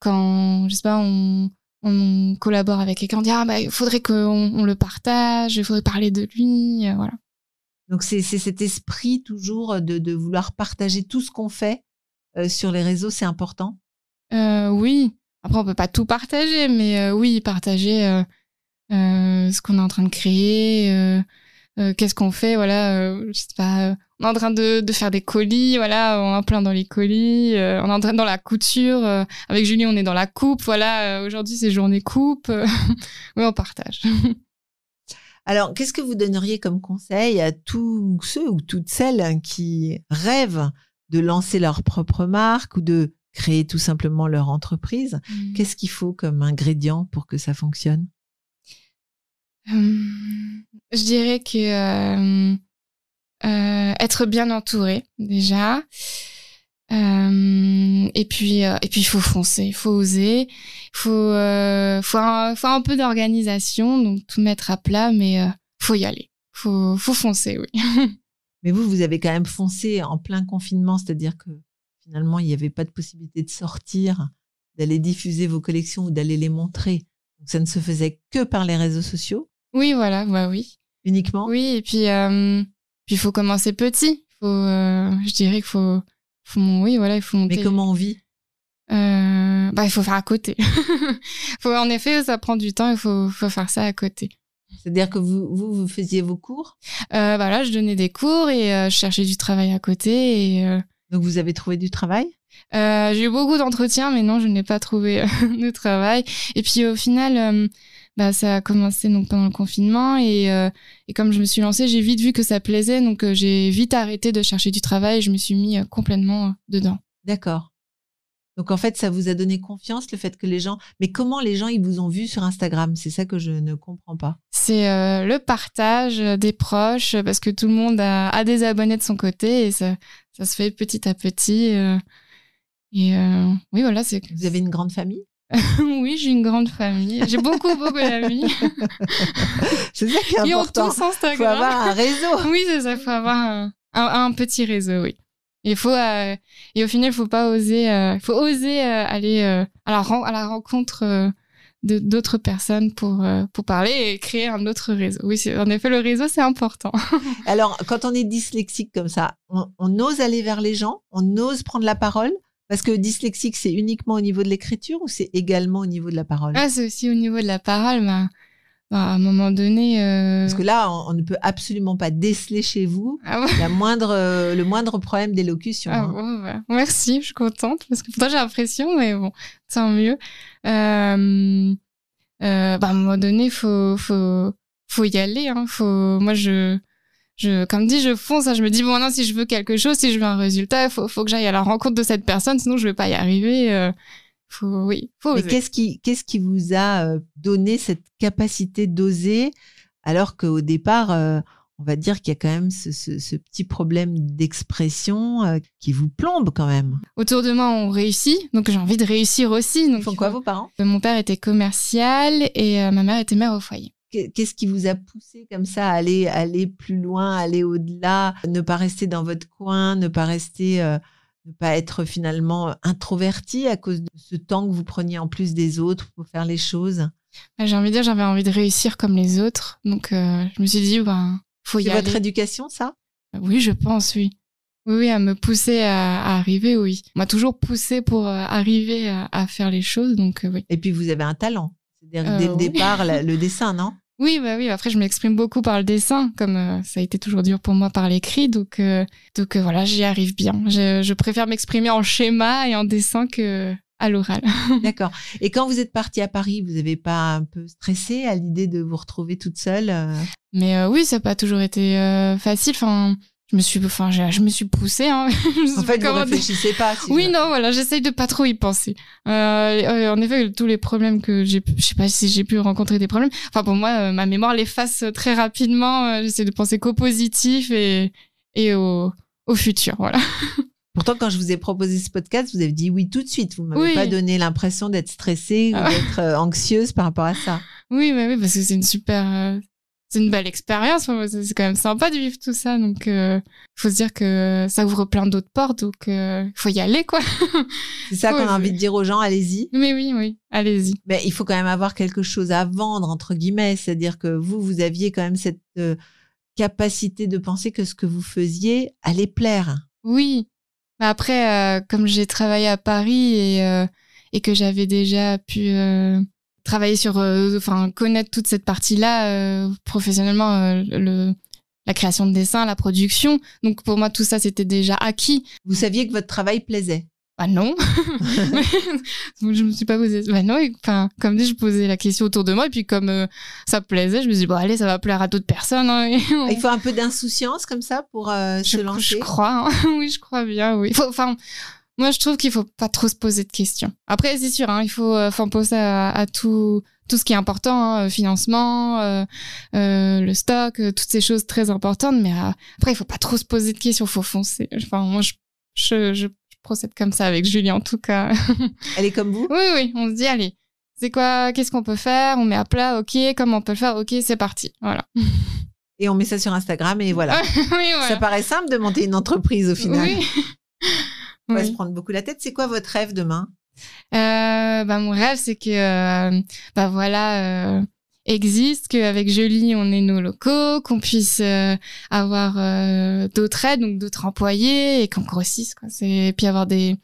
Speaker 1: quand, je sais pas, on, on collabore avec quelqu'un, on dit ah, bah, il faudrait qu'on on le partage, il faudrait parler de lui, voilà.
Speaker 2: Donc, c'est cet esprit toujours de, de vouloir partager tout ce qu'on fait sur les réseaux, c'est important?
Speaker 1: Oui, après, on peut pas tout partager, mais euh, oui, partager euh, euh, ce qu'on est en train de créer, qu'est-ce qu'on fait, voilà, je sais pas, on est en train de, faire des colis, voilà, on est plein dans les colis, on est en train dans la couture, avec Julie, on est dans la coupe, voilà, aujourd'hui c'est journée coupe, oui, on partage.
Speaker 2: Alors, qu'est-ce que vous donneriez comme conseil à tous ceux ou toutes celles qui rêvent de lancer leur propre marque ou de créer tout simplement leur entreprise. Mmh. Qu'est-ce qu'il faut comme ingrédient pour que ça fonctionne?
Speaker 1: Hum, Je dirais que euh, euh, être bien entouré déjà. Euh, et puis et puis il faut foncer, il faut oser, il faut faut un, faut un peu d'organisation, donc tout mettre à plat, mais faut y aller, faut faut foncer, oui.
Speaker 2: mais vous vous avez quand même foncé en plein confinement, c'est-à-dire que finalement, il n'y avait pas de possibilité de sortir, d'aller diffuser vos collections ou d'aller les montrer. Donc, ça ne se faisait que par les réseaux sociaux.
Speaker 1: Oui, voilà, bah oui.
Speaker 2: Uniquement.
Speaker 1: Oui, et puis euh, puis il faut commencer petit. Faut, euh, je dirais qu'il faut, faut, oui, voilà, il faut monter.
Speaker 2: Mais comment on vit?
Speaker 1: Euh, Bah, il faut faire à côté. faut, en effet, ça prend du temps. Il faut, faut faire ça à côté.
Speaker 2: C'est-à-dire que vous, vous, vous faisiez vos cours?
Speaker 1: Euh, bah là, je donnais des cours et euh, je cherchais du travail à côté et
Speaker 2: donc vous avez trouvé du travail?
Speaker 1: Euh, J'ai eu beaucoup d'entretiens, mais non, je n'ai pas trouvé euh, de travail. Et puis au final, euh, bah, ça a commencé donc pendant le confinement et, euh, et comme je me suis lancée, j'ai vite vu que ça plaisait, donc j'ai vite arrêté de chercher du travail et je me suis mis complètement dedans.
Speaker 2: D'accord. Donc en fait, ça vous a donné confiance le fait que les gens. Mais comment les gens ils vous ont vu sur Instagram? C'est ça que je ne comprends pas.
Speaker 1: C'est euh, le partage des proches parce que tout le monde a, a, des abonnés de son côté et ça, ça se fait petit à petit. Euh, et euh, oui, voilà, c'est.
Speaker 2: Vous avez une grande famille?
Speaker 1: Oui, j'ai une grande famille. J'ai beaucoup, beaucoup d'amis.
Speaker 2: c'est ça qui est important.
Speaker 1: Ils ont tous Instagram.
Speaker 2: Faut avoir un réseau.
Speaker 1: oui, c'est ça. Faut avoir un, un, un petit réseau, oui. Il faut euh, et au final, il faut pas oser. Euh, faut oser euh, aller à la à la rencontre de d'autres personnes pour pour parler et créer un autre réseau. Oui, en effet, le réseau c'est important.
Speaker 2: Alors, quand on est dyslexique comme ça, on, on, ose aller vers les gens, on ose prendre la parole? Parce que dyslexique, c'est uniquement au niveau de l'écriture ou c'est également au niveau de la parole?
Speaker 1: Ah, c'est aussi au niveau de la parole. Mais bah, à un moment donné. Euh...
Speaker 2: Parce que là, on, ne peut absolument pas déceler chez vous ah ouais. la moindre, euh, le moindre problème d'élocution.
Speaker 1: Ah
Speaker 2: hein.
Speaker 1: bon, bah, merci, je suis contente parce que pourtant j'ai l'impression, mais bon, tant mieux. Euh, bah, à un moment donné, faut, faut, faut y aller. Hein. Faut, moi, je, je, comme dit, je fonce. Hein. Je me dis bon, non, si je veux quelque chose, si je veux un résultat, il faut, faut que j'aille à la rencontre de cette personne, sinon je vais pas y arriver. Faut, oui, faut
Speaker 2: Mais qu'est-ce qui, qu'est-ce qui vous a euh, donné cette capacité d'oser alors qu'au départ, euh, on va dire qu'il y a quand même ce, ce, ce petit problème d'expression euh, qui vous plombe quand même?
Speaker 1: Autour de moi, on réussit, donc j'ai envie de réussir aussi. Donc,
Speaker 2: font quoi vos parents?
Speaker 1: Mon père était commercial et ma mère était mère au foyer.
Speaker 2: Qu'est-ce qui vous a poussé comme ça à aller, aller plus loin, aller au-delà, ne pas rester dans votre coin, ne pas rester ne pas être finalement introverti à cause de ce temps que vous preniez en plus des autres pour faire les choses?
Speaker 1: Bah, j'ai envie de dire, j'avais envie de réussir comme les autres. Donc, euh, je me suis dit, ben, faut y
Speaker 2: C'est
Speaker 1: aller.
Speaker 2: votre éducation, ça?
Speaker 1: Oui, je pense, oui. Oui, oui, à me pousser à, à arriver, oui. On m'a toujours poussé pour euh, arriver à, à faire les choses, donc euh, oui.
Speaker 2: Et puis vous avez un talent. C'est-à-dire dès le
Speaker 1: oui.
Speaker 2: départ, la- le dessin, non?
Speaker 1: Oui, bah oui. Après, je m'exprime beaucoup par le dessin, comme euh, ça a été toujours dur pour moi par l'écrit, donc euh, donc euh, voilà, j'y arrive bien. Je, je préfère m'exprimer en schéma et en dessin que à l'oral.
Speaker 2: D'accord. Et quand vous êtes partie à Paris, vous n'avez pas un peu stressé à l'idée de vous retrouver toute seule euh?
Speaker 1: Mais oui, ça n'a pas toujours été euh, facile. Enfin, je me suis, enfin, je, me suis poussée. Hein.
Speaker 2: En fait, vous réfléchissez pas. si
Speaker 1: Oui, non, voilà, j'essaye de pas trop y penser. Euh, euh, en effet, tous les problèmes que j'ai, je sais pas si j'ai pu rencontrer des problèmes. Enfin, pour moi, euh, ma mémoire l'efface très rapidement. J'essaie de penser qu'au positif et et au au futur, voilà.
Speaker 2: Pourtant, quand je vous ai proposé ce podcast, vous avez dit oui tout de suite. Vous m'avez
Speaker 1: Oui.
Speaker 2: pas donné l'impression d'être stressée ou
Speaker 1: Ah.
Speaker 2: d'être anxieuse par rapport à ça.
Speaker 1: Oui, mais oui, parce que c'est une super, euh, c'est une belle expérience. Enfin, c'est quand même sympa de vivre tout ça. Donc, euh, faut se dire que ça ouvre plein d'autres portes. Donc, euh, faut y aller, quoi.
Speaker 2: C'est ça qu'on a envie de dire aux gens, allez-y.
Speaker 1: Mais oui, oui, allez-y.
Speaker 2: Mais il faut quand même avoir quelque chose à vendre, entre guillemets. C'est-à-dire que vous, vous aviez quand même cette euh, capacité de penser que ce que vous faisiez allait plaire.
Speaker 1: Oui. Mais après, euh, comme j'ai travaillé à Paris et, et que j'avais déjà pu travailler sur, euh, enfin, connaître toute cette partie-là euh, professionnellement, euh, le, la création de dessin, la production. Donc pour moi, tout ça, c'était déjà acquis.
Speaker 2: Vous saviez que votre travail plaisait.
Speaker 1: Bah non. Je me suis pas posé. Bah non. Enfin, comme dit, je posais la question autour de moi et puis comme euh, ça plaisait, je me suis dit bon allez, ça va plaire à d'autres personnes. hein, on-
Speaker 2: Il faut un peu d'insouciance comme ça pour euh,
Speaker 1: je,
Speaker 2: se lancer.
Speaker 1: je crois. hein. oui, je crois bien. Oui. Enfin, moi, je trouve qu'il faut pas trop se poser de questions. Après, c'est sûr, hein, il faut, euh, penser à, à tout, tout ce qui est important, hein, euh, financement, euh, euh, le stock, euh, toutes ces choses très importantes. Mais euh, après, il faut pas trop se poser de questions. Faut foncer. Enfin, moi, je, je, je procède comme ça avec Julie, en tout cas.
Speaker 2: Elle est comme vous?
Speaker 1: Oui, oui. On se dit, allez. C'est quoi Qu'est-ce qu'on peut faire? On met à plat, ok. Comment on peut le faire? Ok, c'est parti. Voilà.
Speaker 2: Et on met ça sur Instagram et voilà.
Speaker 1: oui, voilà.
Speaker 2: Ça paraît simple de monter une entreprise au final.
Speaker 1: Oui.
Speaker 2: On va
Speaker 1: Oui.
Speaker 2: se prendre beaucoup la tête. C'est quoi votre rêve demain?
Speaker 1: Euh, bah, mon rêve, c'est que, euh, bah voilà, euh, existe, qu'avec Jolie, on ait nos locaux, qu'on puisse euh, avoir euh, d'autres aides, donc d'autres employés, et qu'on grossisse, quoi. C'est, et puis avoir des,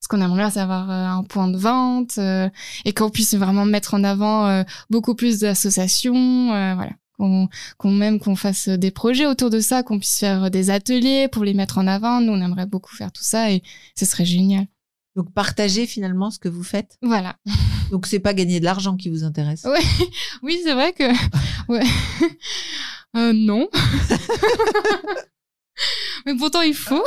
Speaker 1: ce qu'on aimerait bien, c'est avoir euh, un point de vente, euh, et qu'on puisse vraiment mettre en avant euh, beaucoup plus d'associations, euh, voilà. Qu'on, qu'on même qu'on fasse des projets autour de ça, qu'on puisse faire des ateliers pour les mettre en avant. Nous, on aimerait beaucoup faire tout ça, et ce serait génial.
Speaker 2: Donc partager finalement ce que vous faites.
Speaker 1: Voilà.
Speaker 2: Donc c'est pas gagner de l'argent qui vous intéresse.
Speaker 1: Ouais. Oui, c'est vrai que. Ouais. Euh, non. Mais pourtant, il faut.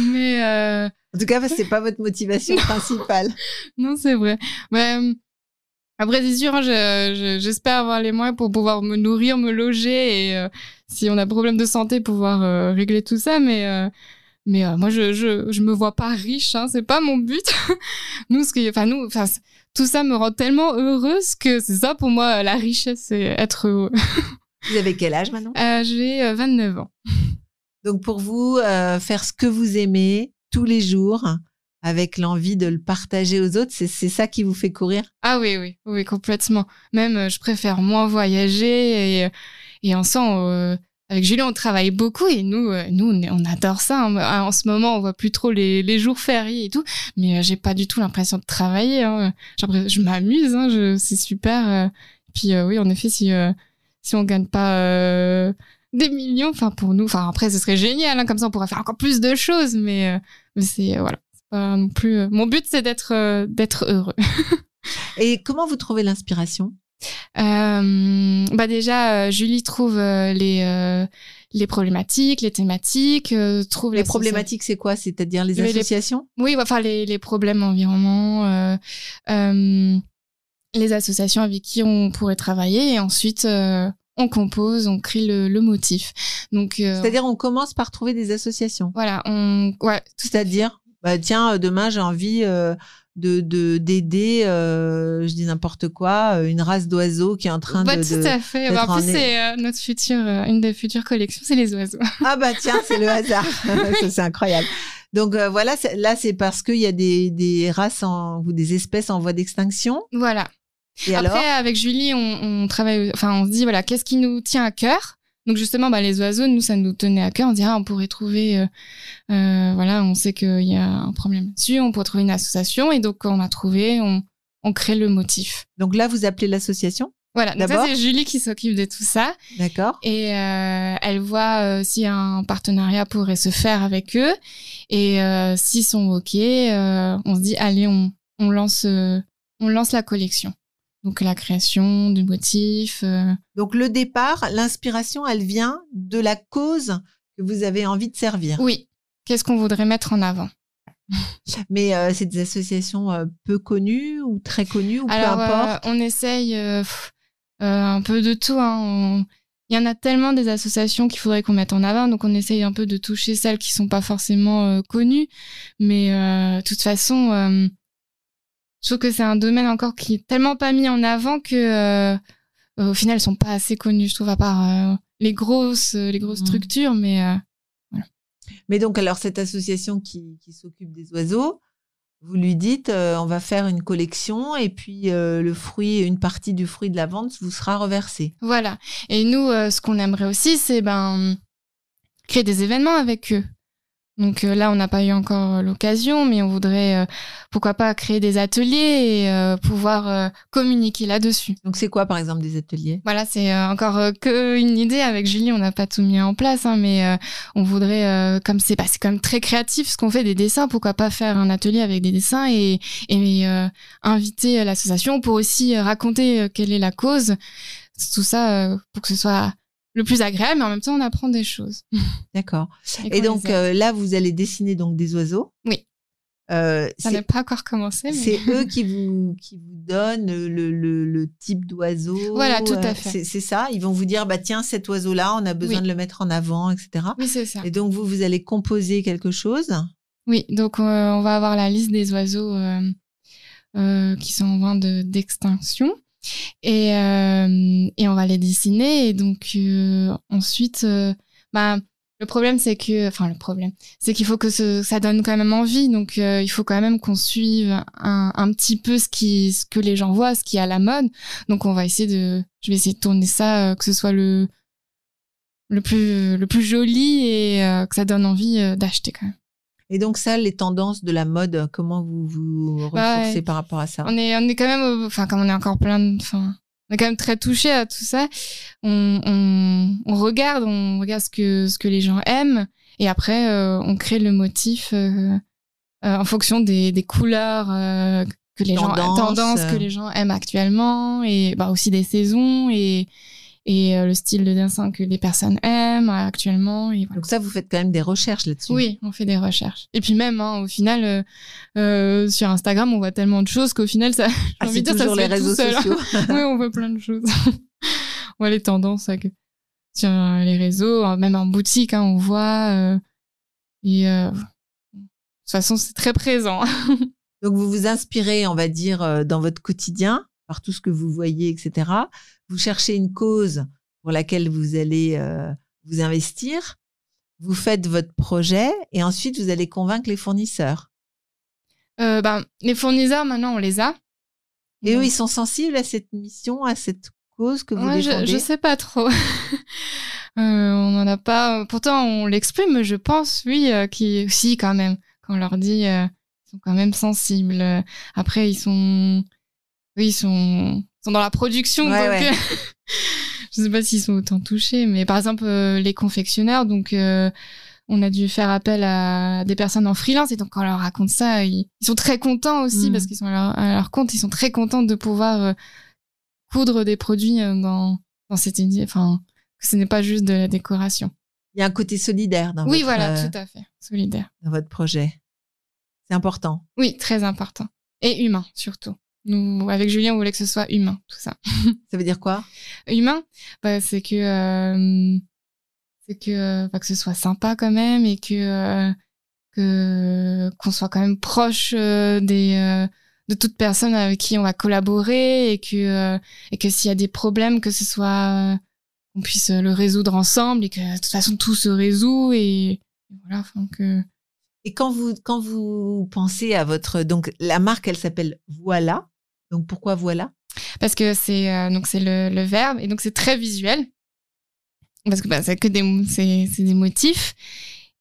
Speaker 1: Mais euh,
Speaker 2: En tout cas, c'est pas votre motivation principale.
Speaker 1: non, c'est vrai. Mais, euh, après, c'est sûr, hein, je- je- j'espère avoir les moyens pour pouvoir me nourrir, me loger et euh, si on a problème de santé, pouvoir euh, régler tout ça. Mais, euh, mais moi, je, je, je me vois pas riche. Hein, c'est pas mon but. nous, ce que, enfin, nous, enfin, tout ça me rend tellement heureuse que c'est ça pour moi la richesse, c'est être heureux.
Speaker 2: Vous avez quel âge maintenant
Speaker 1: J'ai euh, 29 ans.
Speaker 2: Donc pour vous, faire ce que vous aimez tous les jours avec l'envie de le partager aux autres, c'est ça qui vous fait courir?
Speaker 1: Ah oui, oui, oui, complètement. Même, euh, je préfère moins voyager et, euh, et on sent, euh, avec Julien, on travaille beaucoup et nous, euh, nous, on, adore ça. hein. En ce moment, on voit plus trop les, les jours fériés et tout, mais j'ai pas du tout l'impression de travailler. Hein. Je m'amuse, hein, c'est super. Puis oui, en effet, si si on gagne pas des millions, enfin pour nous, enfin après, ce serait génial. Hein, comme ça, on pourrait faire encore plus de choses, mais, mais c'est voilà. Non plus. euh, Mon but, c'est d'être euh, d'être heureux.
Speaker 2: Et comment vous trouvez l'inspiration?
Speaker 1: Euh, bah déjà, euh, Julie trouve les euh, les problématiques, les thématiques, euh, trouve
Speaker 2: Les problématiques, c'est quoi? C'est-à-dire les associations?
Speaker 1: Oui, bah, enfin les les problèmes environnement, euh, euh, les associations avec qui on pourrait travailler et ensuite euh, on compose, on crée le, le motif. Donc euh,
Speaker 2: C'est-à-dire on commence par trouver des associations?
Speaker 1: voilà, on ouais
Speaker 2: C'est-à-dire, bah, tiens, euh, demain j'ai envie euh, de de- d'aider, euh, je dis n'importe quoi, euh, une race d'oiseaux qui est en train
Speaker 1: bah,
Speaker 2: de,
Speaker 1: tout à fait. Bah, en plus, c'est euh, notre future, une des futures collections, c'est les oiseaux.
Speaker 2: Ah bah tiens, c'est le hasard. C'est incroyable. Donc voilà, là c'est parce qu'il y a des, des races en, ou des espèces en voie d'extinction.
Speaker 1: voilà.
Speaker 2: Et
Speaker 1: Après,
Speaker 2: alors?
Speaker 1: avec Julie, on, on travaille, enfin, on se dit, voilà, qu'est-ce qui nous tient à cœur? Donc, justement, bah, les oiseaux, nous, ça nous tenait à cœur. On dit, ah, on pourrait trouver, euh, euh, voilà, on sait qu'il y a un problème là-dessus, on pourrait trouver une association. Et donc, on a trouvé, on, on crée le motif.
Speaker 2: Donc là, vous appelez l'association
Speaker 1: Voilà, donc ça, c'est Julie qui s'occupe de tout ça.
Speaker 2: D'accord
Speaker 1: Et euh, elle voit euh, si un partenariat pourrait se faire avec eux. Et euh, s'ils sont OK, on se dit, allez, on, on, lance, on lance la collection. Donc la création du motif. euh,
Speaker 2: Donc le départ, l'inspiration, elle vient de la cause que vous avez envie de servir.
Speaker 1: Oui, qu'est-ce qu'on voudrait mettre en avant?
Speaker 2: Mais euh, c'est des associations euh, peu connues ou très connues ou
Speaker 1: Alors,
Speaker 2: peu importe?
Speaker 1: on essaye euh, pff, un peu de tout. hein. On- Il y en a tellement des associations qu'il faudrait qu'on mette en avant, donc on essaye un peu de toucher celles qui sont pas forcément connues. Mais euh, de toute façon, je trouve que c'est un domaine encore qui est tellement pas mis en avant que euh, au final, elles sont pas assez connues, je trouve, à part euh, les grosses, les grosses
Speaker 2: Mhm.
Speaker 1: structures. Mais euh,
Speaker 2: Mais donc alors cette association qui, qui s'occupe des oiseaux, vous lui dites euh, on va faire une collection et puis euh, le fruit, une partie du fruit de la vente vous sera reversée.
Speaker 1: Voilà. Et nous, euh, ce qu'on aimerait aussi, c'est ben créer des événements avec eux. Donc euh, là, on n'a pas eu encore l'occasion, mais on voudrait, euh, pourquoi pas, créer des ateliers et euh, pouvoir euh, communiquer là-dessus.
Speaker 2: Donc c'est quoi par exemple des ateliers?
Speaker 1: Voilà, c'est euh, encore euh, que une idée. Avec Julie, on n'a pas tout mis en place, hein, mais euh, on voudrait, euh, comme c'est bah, c'est quand même très créatif ce qu'on fait, des dessins, pourquoi pas faire un atelier avec des dessins et, et euh, inviter l'association pour aussi euh, raconter euh, quelle est la cause. Tout ça euh, pour que ce soit le plus agréable, mais en même temps, on apprend des choses.
Speaker 2: D'accord. Et donc euh, là vous allez dessiner donc des oiseaux.
Speaker 1: Oui.
Speaker 2: Euh,
Speaker 1: ça n'est pas encore commencé, mais
Speaker 2: C'est eux qui vous qui vous donnent le, le, le type d'oiseau.
Speaker 1: Voilà, tout à
Speaker 2: euh,
Speaker 1: fait.
Speaker 2: C'est ça. Ils vont vous dire bah tiens cet oiseau là on a besoin
Speaker 1: Oui.
Speaker 2: de le mettre en avant etc.
Speaker 1: oui, c'est ça.
Speaker 2: Et donc vous vous allez composer quelque chose.
Speaker 1: Oui, donc euh, on va avoir la liste des oiseaux qui sont en voie de- d'extinction. Et, euh, et on va les dessiner. Et donc euh, ensuite, euh, bah, le problème c'est que, enfin le problème, c'est qu'il faut que ce- ça donne quand même envie. Donc euh, il faut quand même qu'on suive un, un petit peu ce qui, ce que les gens voient, ce qui est à la mode. Donc on va essayer de, je vais essayer de tourner ça, euh, que ce soit le le plus le plus joli et que ça donne envie d'acheter quand même.
Speaker 2: Et donc ça, les tendances de la mode, comment vous vous
Speaker 1: Bah,
Speaker 2: ressourcez par rapport à ça?
Speaker 1: on est on est quand même enfin comme on est encore plein de enfin on est quand même très touché à tout ça on, on, on regarde on regarde ce que ce que les gens aiment et après euh, on crée le motif euh, euh, en fonction des, des couleurs euh, que les
Speaker 2: Tendance,
Speaker 1: gens tendances
Speaker 2: euh.
Speaker 1: que les gens aiment actuellement et bah aussi des saisons et et euh, le style de dessin que les personnes aiment actuellement et voilà.
Speaker 2: Donc ça, vous faites quand même des recherches là-dessus.
Speaker 1: Oui, on fait des recherches. Et puis même, hein, au final, euh, euh, sur Instagram, on voit tellement de choses qu'au final, ça, j'ai
Speaker 2: Ah,
Speaker 1: envie de dire, ça se
Speaker 2: les
Speaker 1: fait tout
Speaker 2: réseaux
Speaker 1: seul.
Speaker 2: sociaux.
Speaker 1: oui, on voit plein de choses. on voit les tendances avec- sur les réseaux, euh, même en boutique, hein, on voit. euh, et de toute façon, c'est très présent.
Speaker 2: Donc vous vous inspirez, on va dire, dans votre quotidien, par tout ce que vous voyez, etc. Vous cherchez une cause pour laquelle vous allez euh, vous investir. Vous faites votre projet et ensuite vous allez convaincre les fournisseurs.
Speaker 1: Euh, ben, les fournisseurs, maintenant, on les a.
Speaker 2: Et eux, ils sont sensibles à cette mission, à cette cause que vous
Speaker 1: Ouais, je,
Speaker 2: défendez.
Speaker 1: je sais pas trop. Euh, on n'en a pas. Pourtant, on l'exprime, je pense, oui, qui aussi quand même. Quand on leur dit, ils sont quand même sensibles. Après, ils sont, oui, ils sont, sont dans la production,
Speaker 2: Ouais,
Speaker 1: donc
Speaker 2: ouais.
Speaker 1: euh, je sais pas s'ils sont autant touchés. Mais par exemple, euh, les confectionneurs, donc. euh, on a dû faire appel à des personnes en freelance et donc quand on leur raconte ça, ils, ils sont très contents aussi
Speaker 2: Mm.
Speaker 1: parce qu'ils sont à leur, à leur compte, ils sont très contents de pouvoir euh, coudre des produits euh, dans, dans cette idée, enfin, que ce n'est pas juste de la décoration.
Speaker 2: Il y a un côté solidaire dans,
Speaker 1: oui,
Speaker 2: votre,
Speaker 1: voilà, tout à fait, solidaire.
Speaker 2: dans votre projet. C'est important.
Speaker 1: Oui, très important. Et humain, surtout. Nous, avec Julien, on voulait que ce soit humain, tout ça.
Speaker 2: Ça veut dire quoi?
Speaker 1: Humain, bah, c'est que, euh, c'est que, euh, bah, que ce soit sympa quand même et que, euh, que, qu'on soit quand même proche euh, des, euh, de toute personne avec qui on va collaborer et que, euh, et que s'il y a des problèmes, que ce soit, euh, qu'on puisse le résoudre ensemble et que de toute façon tout se résout et, et voilà, enfin que,
Speaker 2: Et quand vous quand vous pensez à votre donc la marque, elle s'appelle Voilà. Donc pourquoi Voilà?
Speaker 1: Parce que c'est euh, donc c'est le, le verbe et donc c'est très visuel parce que bah, c'est que des c'est c'est des motifs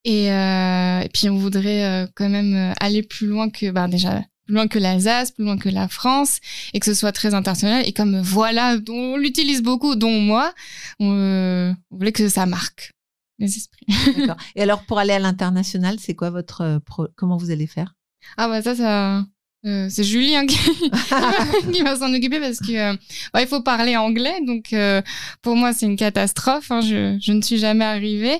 Speaker 1: et, euh, et puis on voudrait euh, quand même aller plus loin que bah déjà plus loin que l'Alsace, plus loin que la France, et que ce soit très international. Et comme voilà, on l'utilise beaucoup, dont moi, on, on voulait que ça marque les esprits.
Speaker 2: D'accord. Et alors, pour aller à l'international, c'est quoi votre pro- comment vous allez faire?
Speaker 1: Ah bah ça, ça euh, c'est Julie hein, qui, qui va s'en occuper parce que euh, bah, il faut parler anglais, donc euh, pour moi c'est une catastrophe. Hein, je, je ne suis jamais arrivée,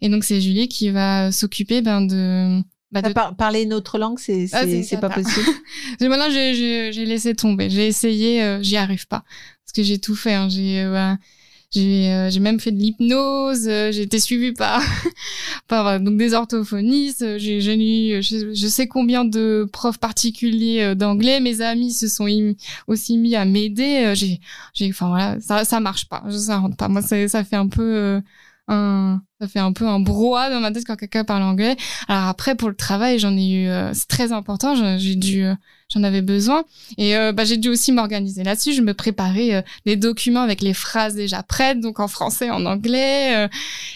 Speaker 1: et donc c'est Julie qui va s'occuper ben de bah, de
Speaker 2: Ah, par- Parler une autre langue, c'est
Speaker 1: Ah, c'est
Speaker 2: pas possible.
Speaker 1: Maintenant, j'ai laissé tomber. J'ai essayé, euh, j'y arrive pas. Parce que j'ai tout fait. hein. J'ai euh, bah, j'ai euh, même fait de l'hypnose. euh, j'ai été suivie par, par euh, donc des orthophonistes. J'ai eu je, sais combien de profs particuliers euh, d'anglais. Mes amis se sont aussi mis à m'aider. J'ai j'ai enfin voilà, ça ça marche pas. Ça rentre pas. Moi, ça fait un peu un ça fait un peu un brouhaha dans ma tête quand quelqu'un parle anglais. Alors après pour le travail, j'en ai eu euh, c'est très important, j'ai dû euh, j'en avais besoin et euh, bah, j'ai dû aussi m'organiser là-dessus, je me préparais euh, des documents avec les phrases déjà prêtes donc en français, en anglais euh,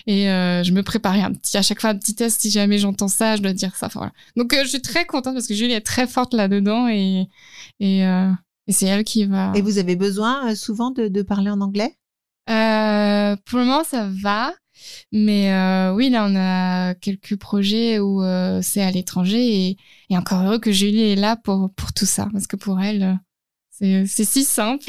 Speaker 1: et euh, je me préparais un petit à chaque fois un petit test si jamais j'entends ça, je dois dire ça enfin, voilà. Donc euh, je suis très contente parce que Julie est très forte là-dedans et et, euh, et c'est elle qui va
Speaker 2: Et vous avez besoin euh, souvent de, de parler en anglais?
Speaker 1: Euh, pour le moment, ça va. Mais euh, oui, là, on a quelques projets où euh, c'est à l'étranger et, et encore heureux que Julie est là pour, pour tout ça. Parce que pour elle, c'est c'est si simple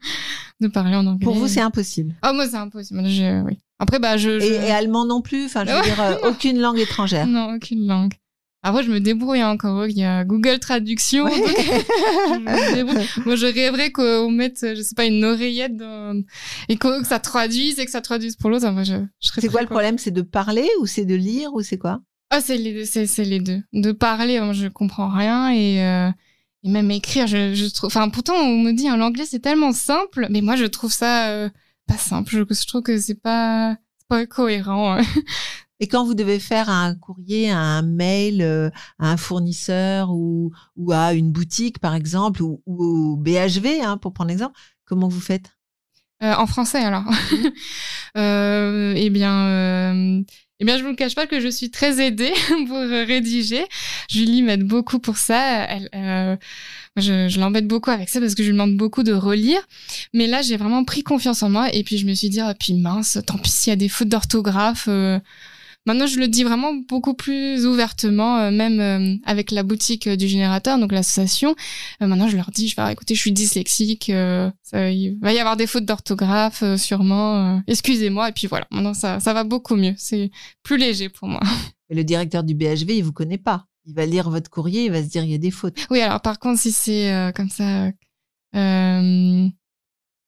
Speaker 1: de parler en anglais.
Speaker 2: Pour vous, c'est impossible.
Speaker 1: Oh, moi, c'est impossible. Je, oui. Après, bah, je... je...
Speaker 2: Et, et allemand non plus. Enfin, je veux dire, euh, aucune langue étrangère.
Speaker 1: Non, aucune langue. Après, je me débrouille hein, encore. heureux qu'il y a Google Traduction.
Speaker 2: Ouais.
Speaker 1: donc je. Moi, je rêverais qu'on mette, je sais pas, une oreillette dans... et que que ça traduise et que ça traduise pour l'autre. Moi, je,
Speaker 2: C'est quoi le problème? C'est de parler ou c'est de lire ou c'est quoi?
Speaker 1: Ah, c'est les, deux- c'est, c'est les deux. De parler, moi, je comprends rien et, euh, et même écrire, je, je trouve. Enfin, pourtant, on me dit, hein, l'anglais, c'est tellement simple, mais moi, je trouve ça euh, pas simple. Je, je trouve que c'est pas, c'est pas cohérent.
Speaker 2: Et quand vous devez faire un courrier, un mail euh, à un fournisseur ou, ou à une boutique, par exemple, ou, ou au BHV, hein, pour prendre l'exemple, comment vous faites?
Speaker 1: Euh, en français, alors. euh, eh bien. Euh... Eh bien, je ne vous le cache pas que je suis très aidée pour euh, rédiger. Julie m'aide beaucoup pour ça. Elle, euh, je, je l'embête beaucoup avec ça parce que je lui demande beaucoup de relire. Mais là, j'ai vraiment pris confiance en moi. Et puis, je me suis dit, ah, puis mince, tant pis s'il y a des fautes d'orthographe. euh, Maintenant, je le dis vraiment beaucoup plus ouvertement, euh, même euh, avec la boutique euh, du générateur, donc l'association. Maintenant, je leur dis, je vais écoutez, je suis dyslexique, ça- il va y avoir des fautes d'orthographe, sûrement. Excusez-moi. Et puis voilà, maintenant, ça, ça va beaucoup mieux. C'est plus léger pour moi.
Speaker 2: Et le directeur du BHV, il vous connaît pas. Il va lire votre courrier, il va se dire il y a des fautes.
Speaker 1: Oui, alors par contre, si c'est comme ça, euh,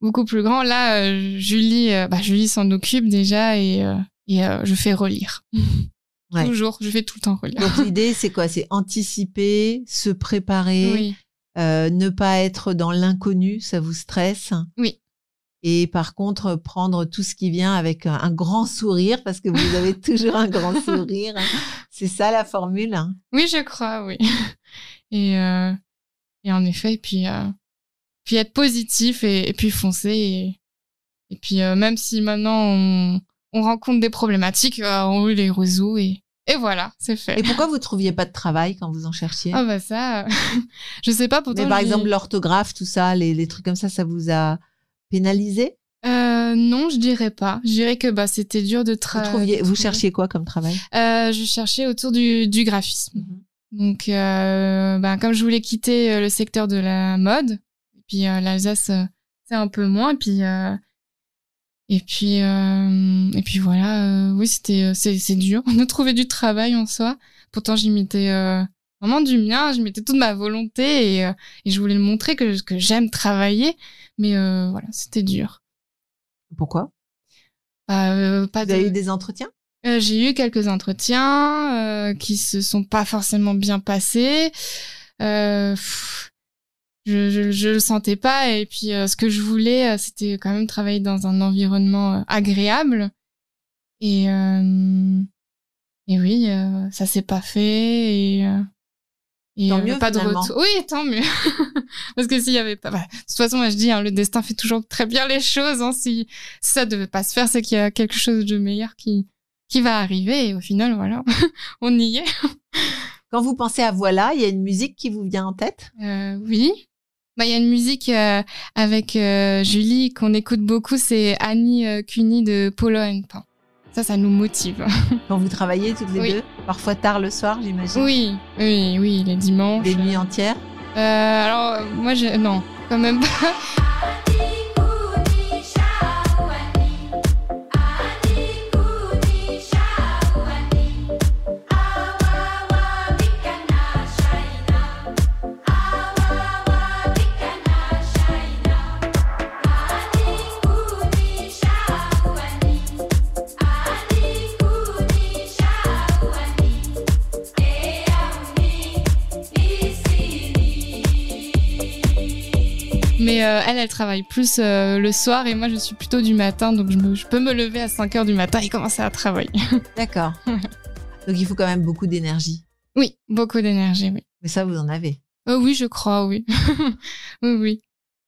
Speaker 1: beaucoup plus grand, là, euh, Julie, euh, bah, Julie s'en occupe déjà et, euh, et euh, je fais relire.
Speaker 2: Ouais.
Speaker 1: Toujours, je fais tout le temps relire.
Speaker 2: Donc l'idée, c'est quoi? C'est anticiper, se préparer,
Speaker 1: oui.
Speaker 2: euh, ne pas être dans l'inconnu, ça vous stresse?
Speaker 1: Oui.
Speaker 2: Et par contre, prendre tout ce qui vient avec un, un grand sourire, parce que vous avez toujours un grand sourire. C'est ça la formule. hein?
Speaker 1: Oui, je crois, oui. Et, euh, et en effet, et puis, euh, puis être positif et, et puis foncer. Et, et puis euh, même si maintenant on, on rencontre des problématiques, euh, on les résout et, et voilà, c'est fait.
Speaker 2: Et pourquoi vous trouviez pas de travail quand vous en cherchiez?
Speaker 1: Ah bah ça, euh, je sais pas pourtant.
Speaker 2: Mais par exemple, l'orthographe, tout ça, les, les trucs comme ça, ça vous a pénalisé?
Speaker 1: Euh, non, je dirais pas. Je dirais que bah c'était dur de
Speaker 2: vous,
Speaker 1: travailler.
Speaker 2: vous cherchiez quoi comme travail?
Speaker 1: Euh, je cherchais autour du, du graphisme. Donc, euh, bah, comme je voulais quitter euh, le secteur de la mode, et puis euh, l'Alsace, euh, c'est un peu moins. Et puis, euh, et puis, euh, et puis voilà. euh, oui, c'était, euh, c'est, c'est dur de trouver du travail en soi. Pourtant, j'y mettais euh, vraiment du mien. Je mettais toute ma volonté et, euh, et je voulais le montrer que que j'aime travailler. Mais euh, voilà, c'était dur.
Speaker 2: Pourquoi?
Speaker 1: Bah, euh, pas
Speaker 2: Vous avez
Speaker 1: de-
Speaker 2: eu des entretiens?
Speaker 1: Euh, j'ai eu quelques entretiens euh, qui se sont pas forcément bien passés. Euh, pff, je, je, je le sentais pas et puis euh, ce que je voulais, euh, c'était quand même travailler dans un environnement euh, agréable. Et euh, et oui, euh, ça s'est pas fait et euh, Et
Speaker 2: Tant mieux,
Speaker 1: pas de retour. Oui, tant mieux. Parce que s'il y avait pas, bah, de toute façon, moi je dis, hein, le destin fait toujours très bien les choses. Hein. Si, si ça devait pas se faire, c'est qu'il y a quelque chose de meilleur qui qui va arriver. Et au final, voilà, on y est.
Speaker 2: Quand vous pensez à voilà, il y a une musique qui vous vient en tête?
Speaker 1: Euh, oui. Bah, il y a une musique euh, avec euh, Julie qu'on écoute beaucoup, c'est Annie euh, Cuny de Polo Pan. Ça, ça nous motive.
Speaker 2: quand vous travaillez toutes les
Speaker 1: Oui.
Speaker 2: deux Parfois tard le soir, j'imagine.
Speaker 1: Oui, oui, oui, les dimanches.
Speaker 2: Des nuits entières.
Speaker 1: Euh, alors, moi, je... non, quand même pas. Mais euh, elle, elle travaille plus euh, le soir et moi, je suis plutôt du matin, donc je, me- je peux me lever à 5 heures du matin et commencer à travailler.
Speaker 2: D'accord. Donc il faut quand même beaucoup d'énergie.
Speaker 1: oui, beaucoup d'énergie, oui.
Speaker 2: Mais ça, vous en avez.
Speaker 1: Euh, oui, je crois, oui. oui, oui.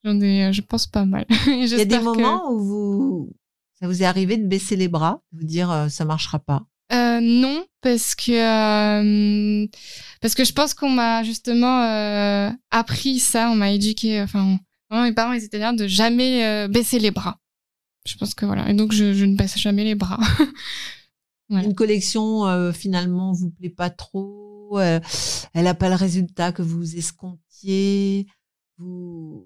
Speaker 1: J'en ai, euh, je pense pas mal.
Speaker 2: Il y a des moments où vous, ça vous est arrivé de baisser les bras, de vous dire ça marchera pas?
Speaker 1: Non, parce que parce que je pense qu'on m'a justement appris ça, on m'a éduqué. Enfin, vraiment, mes parents ils étaient là de jamais euh, baisser les bras. Je pense que voilà, et donc je, je ne baisse jamais les bras. Voilà.
Speaker 2: Une collection euh, finalement vous plaît pas trop, euh, elle a pas le résultat que vous escomptiez. Vous...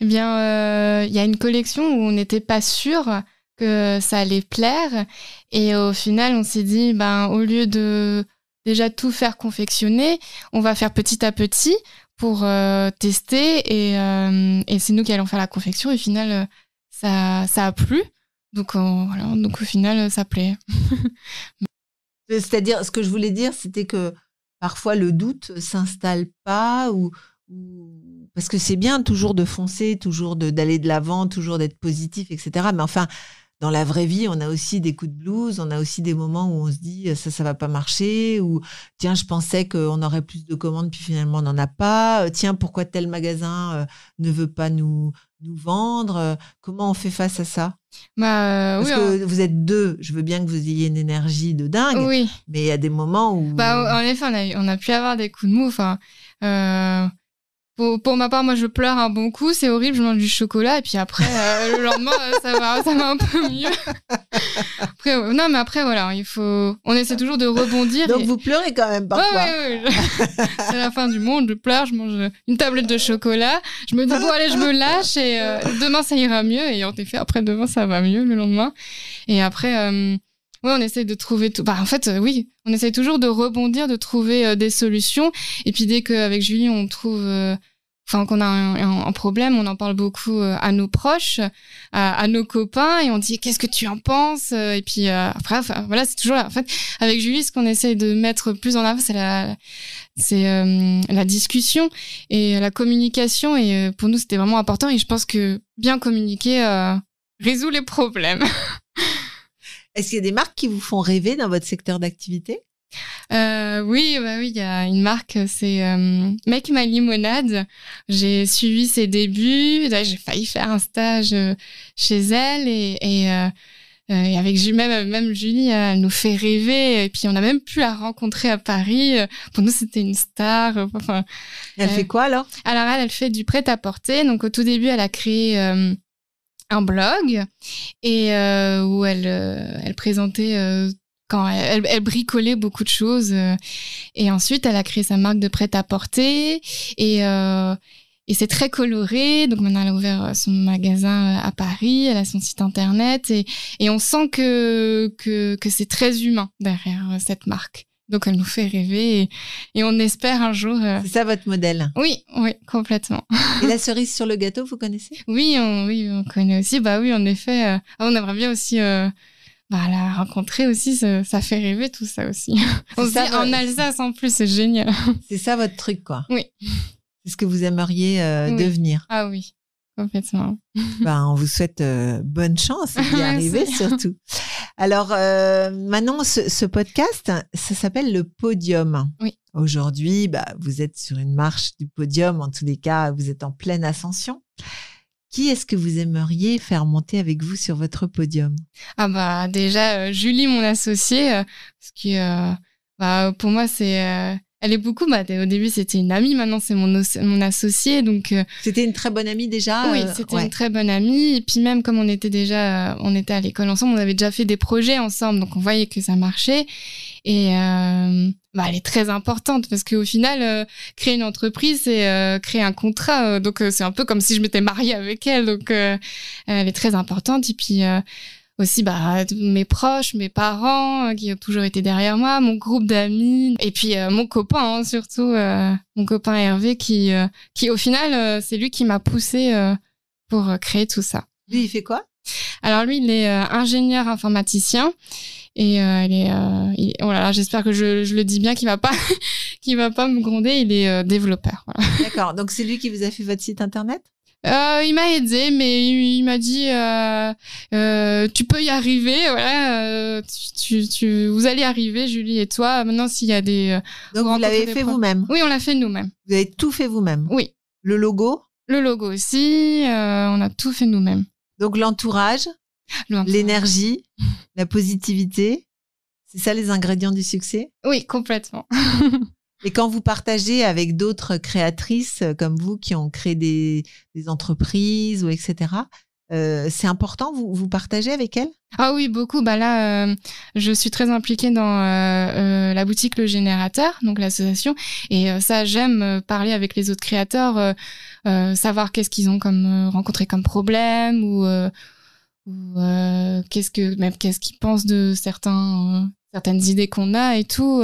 Speaker 1: Eh bien, euh, il y a une collection où on n'était pas sûr que ça allait plaire, et au final, on s'est dit, ben au lieu de déjà tout faire confectionner, on va faire petit à petit pour euh, tester, et, euh, et c'est nous qui allons faire la confection. Et au final, euh, ça, ça a plu, donc voilà, donc au final, ça plaît.
Speaker 2: C'est-à-dire, ce que je voulais dire, c'était que parfois le doute s'installe pas ou, ou- parce que c'est bien toujours de foncer, toujours d'aller de l'avant, toujours d'être positif, etc. Mais enfin, dans la vraie vie, on a aussi des coups de blues, on a aussi des moments où on se dit ça, ça va pas marcher, ou tiens, je pensais qu'on aurait plus de commandes, puis finalement on n'en a pas. Euh, Tiens, pourquoi tel magasin euh, ne veut pas nous nous vendre? Euh, Comment on fait face à ça?
Speaker 1: Bah, euh,
Speaker 2: Parce
Speaker 1: oui,
Speaker 2: que vous êtes deux, je veux bien que vous ayez une énergie de dingue,
Speaker 1: oui.
Speaker 2: mais il y a des moments où
Speaker 1: Bah, en effet, on a, eu- on a pu avoir des coups de mou. Enfin, euh, pour, pour ma part, moi, je pleure un bon coup, c'est horrible, je mange du chocolat, et puis après, euh, le lendemain, euh, ça va, ça va un peu mieux. après, euh, non, mais après, voilà, il faut, on essaie toujours de rebondir.
Speaker 2: Donc
Speaker 1: et-
Speaker 2: vous pleurez quand même
Speaker 1: Ouais,
Speaker 2: parfois.
Speaker 1: ouais, ouais. c'est la fin du monde, je pleure, je mange une tablette de chocolat, je me dis, bon, allez, je me lâche, et euh, demain, ça ira mieux, et en effet, après, demain, ça va mieux, le lendemain. Et après, euh, ouais, on essaie de trouver tout. Bah, en fait, euh, oui, on essaie toujours de rebondir, de trouver euh, des solutions. Et puis dès qu'avec Julie, on trouve, euh, enfin, qu'on a un, problème, on en parle beaucoup à nos proches, à, nos copains, et on dit qu'est-ce que tu en penses Et puis après, voilà, c'est toujours. En fait, avec Julie, ce qu'on essaie de mettre plus en avant, c'est la, c'est la discussion et la communication. Et pour nous, c'était vraiment important. Et je pense que bien communiquer résout les problèmes.
Speaker 2: Est-ce qu'il y a des marques qui vous font rêver dans votre secteur d'activité?
Speaker 1: Euh, oui, bah oui, il y a une marque, c'est euh, Make My Limonade. J'ai suivi ses débuts, j'ai failli faire un stage euh, chez elle et, et, euh, et avec même, même Julie, elle nous fait rêver. Et puis on a même pu la rencontrer à Paris. Pour nous, c'était une star. Enfin,
Speaker 2: Elle
Speaker 1: Euh,
Speaker 2: fait quoi alors?
Speaker 1: alors elle, elle fait du prêt-à-porter. Donc au tout début, elle a créé un blog et euh, où elle, euh, présentait euh, quand elle, elle bricolait beaucoup de choses. et ensuite, elle a créé sa marque de prêt-à-porter et et c'est très coloré. Donc maintenant, elle a ouvert son magasin à Paris. Elle a son site internet et et on sent que que que c'est très humain derrière cette marque. Donc elle nous fait rêver et, et on espère un jour. euh,
Speaker 2: C'est ça votre modèle.
Speaker 1: oui, oui, complètement.
Speaker 2: Et la cerise sur le gâteau, vous connaissez?
Speaker 1: Oui, on, oui, on connaît aussi. Bah oui, en effet. euh, ah, on aimerait bien aussi euh, bah, la rencontrer aussi. Ça, ça fait rêver tout ça aussi. on
Speaker 2: ça,
Speaker 1: dit en. Alsace en plus, c'est génial.
Speaker 2: C'est ça votre truc, quoi.
Speaker 1: Oui.
Speaker 2: C'est ce que vous aimeriez
Speaker 1: Oui.
Speaker 2: devenir.
Speaker 1: Ah oui, complètement.
Speaker 2: ben, on vous souhaite bonne chance d'y arriver surtout. Alors, euh, Manon, ce, ce podcast, ça s'appelle le podium.
Speaker 1: Oui.
Speaker 2: Aujourd'hui, bah, vous êtes sur une marche du podium. En tous les cas, vous êtes en pleine ascension. Qui est-ce que vous aimeriez faire monter avec vous sur votre podium?
Speaker 1: Ah bah déjà euh, Julie, mon associée, euh, parce que euh, bah, pour moi c'est, elle est beaucoup. Bah, au début c'était une amie, maintenant c'est mon mon associée, donc euh,
Speaker 2: C'était une très bonne amie déjà
Speaker 1: oui,
Speaker 2: euh,
Speaker 1: c'était
Speaker 2: ouais.
Speaker 1: une très bonne amie. Et puis même comme on était déjà, euh, on était à l'école ensemble, on avait déjà fait des projets ensemble, donc on voyait que ça marchait. Et euh, bah, elle est très importante parce qu'au final, euh, créer une entreprise, c'est euh, créer un contrat. euh, donc euh, c'est un peu comme si je m'étais mariée avec elle. Donc euh, elle est très importante. Et puis euh, aussi bah mes proches, mes parents euh, qui ont toujours été derrière moi, mon groupe d'amis et puis euh, mon copain hein, surtout, euh, mon copain Hervé qui euh, qui au final euh, c'est lui qui m'a poussé euh, pour créer tout ça.
Speaker 2: Lui, il fait quoi?
Speaker 1: Alors lui, il est euh, ingénieur informaticien et euh, il est, euh, il- oh là là, j'espère que je, je le dis bien, qu'il va pas, qu'il va pas me gronder. Il est euh, développeur. Voilà.
Speaker 2: D'accord. Donc, c'est lui qui vous a fait votre site internet?
Speaker 1: Euh, il m'a aidé, mais il, il m'a dit, euh, euh, tu peux y arriver, voilà, tu, tu, vous allez arriver, Julie et toi. Maintenant, s'il y a des,
Speaker 2: Donc,
Speaker 1: Vous
Speaker 2: l'avez fait vous-même
Speaker 1: oui, on l'a fait nous-mêmes.
Speaker 2: Vous avez tout fait vous-même
Speaker 1: Oui,
Speaker 2: Le logo
Speaker 1: le logo aussi, on a tout fait nous-mêmes.
Speaker 2: Donc, l'entourage
Speaker 1: Le-
Speaker 2: L'énergie La positivité C'est ça les ingrédients du succès?
Speaker 1: Oui, complètement.
Speaker 2: Et quand vous partagez avec d'autres créatrices euh, comme vous qui ont créé des, des entreprises ou etc., euh, c'est important, vous, vous partagez avec elles?
Speaker 1: Ah oui, beaucoup. Bah là, euh, je suis très impliquée dans euh, euh, la boutique Le Générateur, donc l'association. Et euh, ça, j'aime parler avec les autres créateurs, savoir qu'est-ce qu'ils ont comme rencontré comme problème ou, ou qu'est-ce que même qu'est-ce qu'ils pensent de certains certaines idées qu'on a et tout.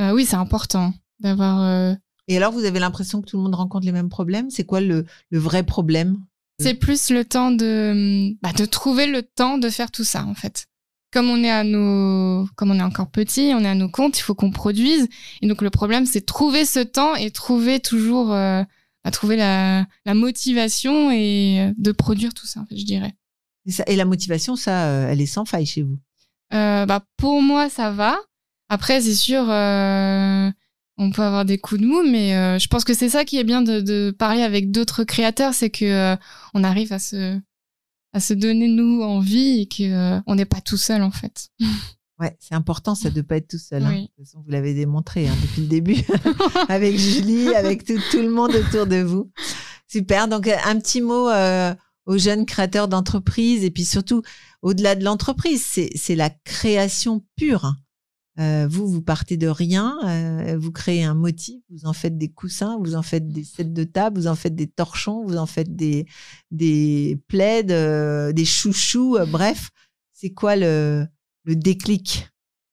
Speaker 1: Euh, oui, c'est important d'avoir. euh,
Speaker 2: Et alors, vous avez l'impression que tout le monde rencontre les mêmes problèmes? C'est quoi le, le vrai problème?
Speaker 1: C'est plus le temps de, bah, de trouver le temps de faire tout ça, en fait. Comme on est à nos, comme on est encore petit, on est à nos comptes, il faut qu'on produise. Et donc, le problème, c'est trouver ce temps et trouver toujours, euh, bah, trouver la, la motivation et de produire tout ça, en fait, je dirais.
Speaker 2: et, ça- et la motivation, ça, elle est sans faille chez vous?
Speaker 1: Euh, bah, pour moi, ça va. Après, c'est sûr, euh, on peut avoir des coups de mou, mais euh, je pense que c'est ça qui est bien de, de parler avec d'autres créateurs, c'est que euh, on arrive à se, à se donner nous envie et que euh, on n'est pas tout seul en fait.
Speaker 2: Ouais, c'est important, ça, de pas être tout seul. hein.
Speaker 1: Oui.
Speaker 2: De toute façon, vous l'avez démontré hein, depuis le début, avec Julie, avec tout, tout le monde autour de vous. Super. Donc, un petit mot euh, aux jeunes créateurs d'entreprise et puis surtout, au-delà de l'entreprise, c'est c'est la création pure. Euh, vous, vous partez de rien, euh, vous créez un motif, vous en faites des coussins, vous en faites des sets de table, vous en faites des torchons, vous en faites des, des plaids, euh, des chouchous, euh, bref. C'est quoi le, le déclic?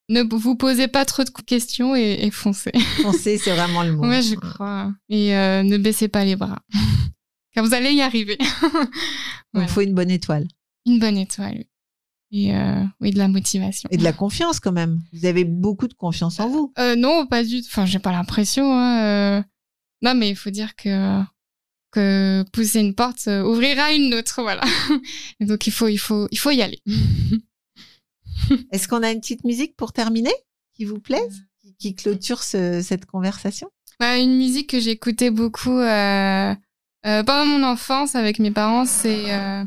Speaker 1: Ne vous posez pas trop de questions et, et foncez.
Speaker 2: Penser, c'est vraiment le mot.
Speaker 1: Ouais, je crois. Et euh, ne baissez pas les bras, car vous allez y arriver. Voilà.
Speaker 2: il faut une bonne étoile.
Speaker 1: Une bonne étoile. Et euh, oui, de la motivation.
Speaker 2: Et de la confiance quand même. Vous avez beaucoup de confiance en vous.
Speaker 1: Euh, non, pas du tout. Enfin, j'ai pas l'impression. hein, euh. Non, mais il faut dire que que pousser une porte ouvrira une autre, voilà. Et donc il faut il faut il faut y aller.
Speaker 2: Est-ce qu'on a une petite musique pour terminer qui vous plaise, qui, qui clôture ce- cette conversation?
Speaker 1: Bah, une musique que j'écoutais beaucoup euh, euh, pendant mon enfance avec mes parents, c'est euh,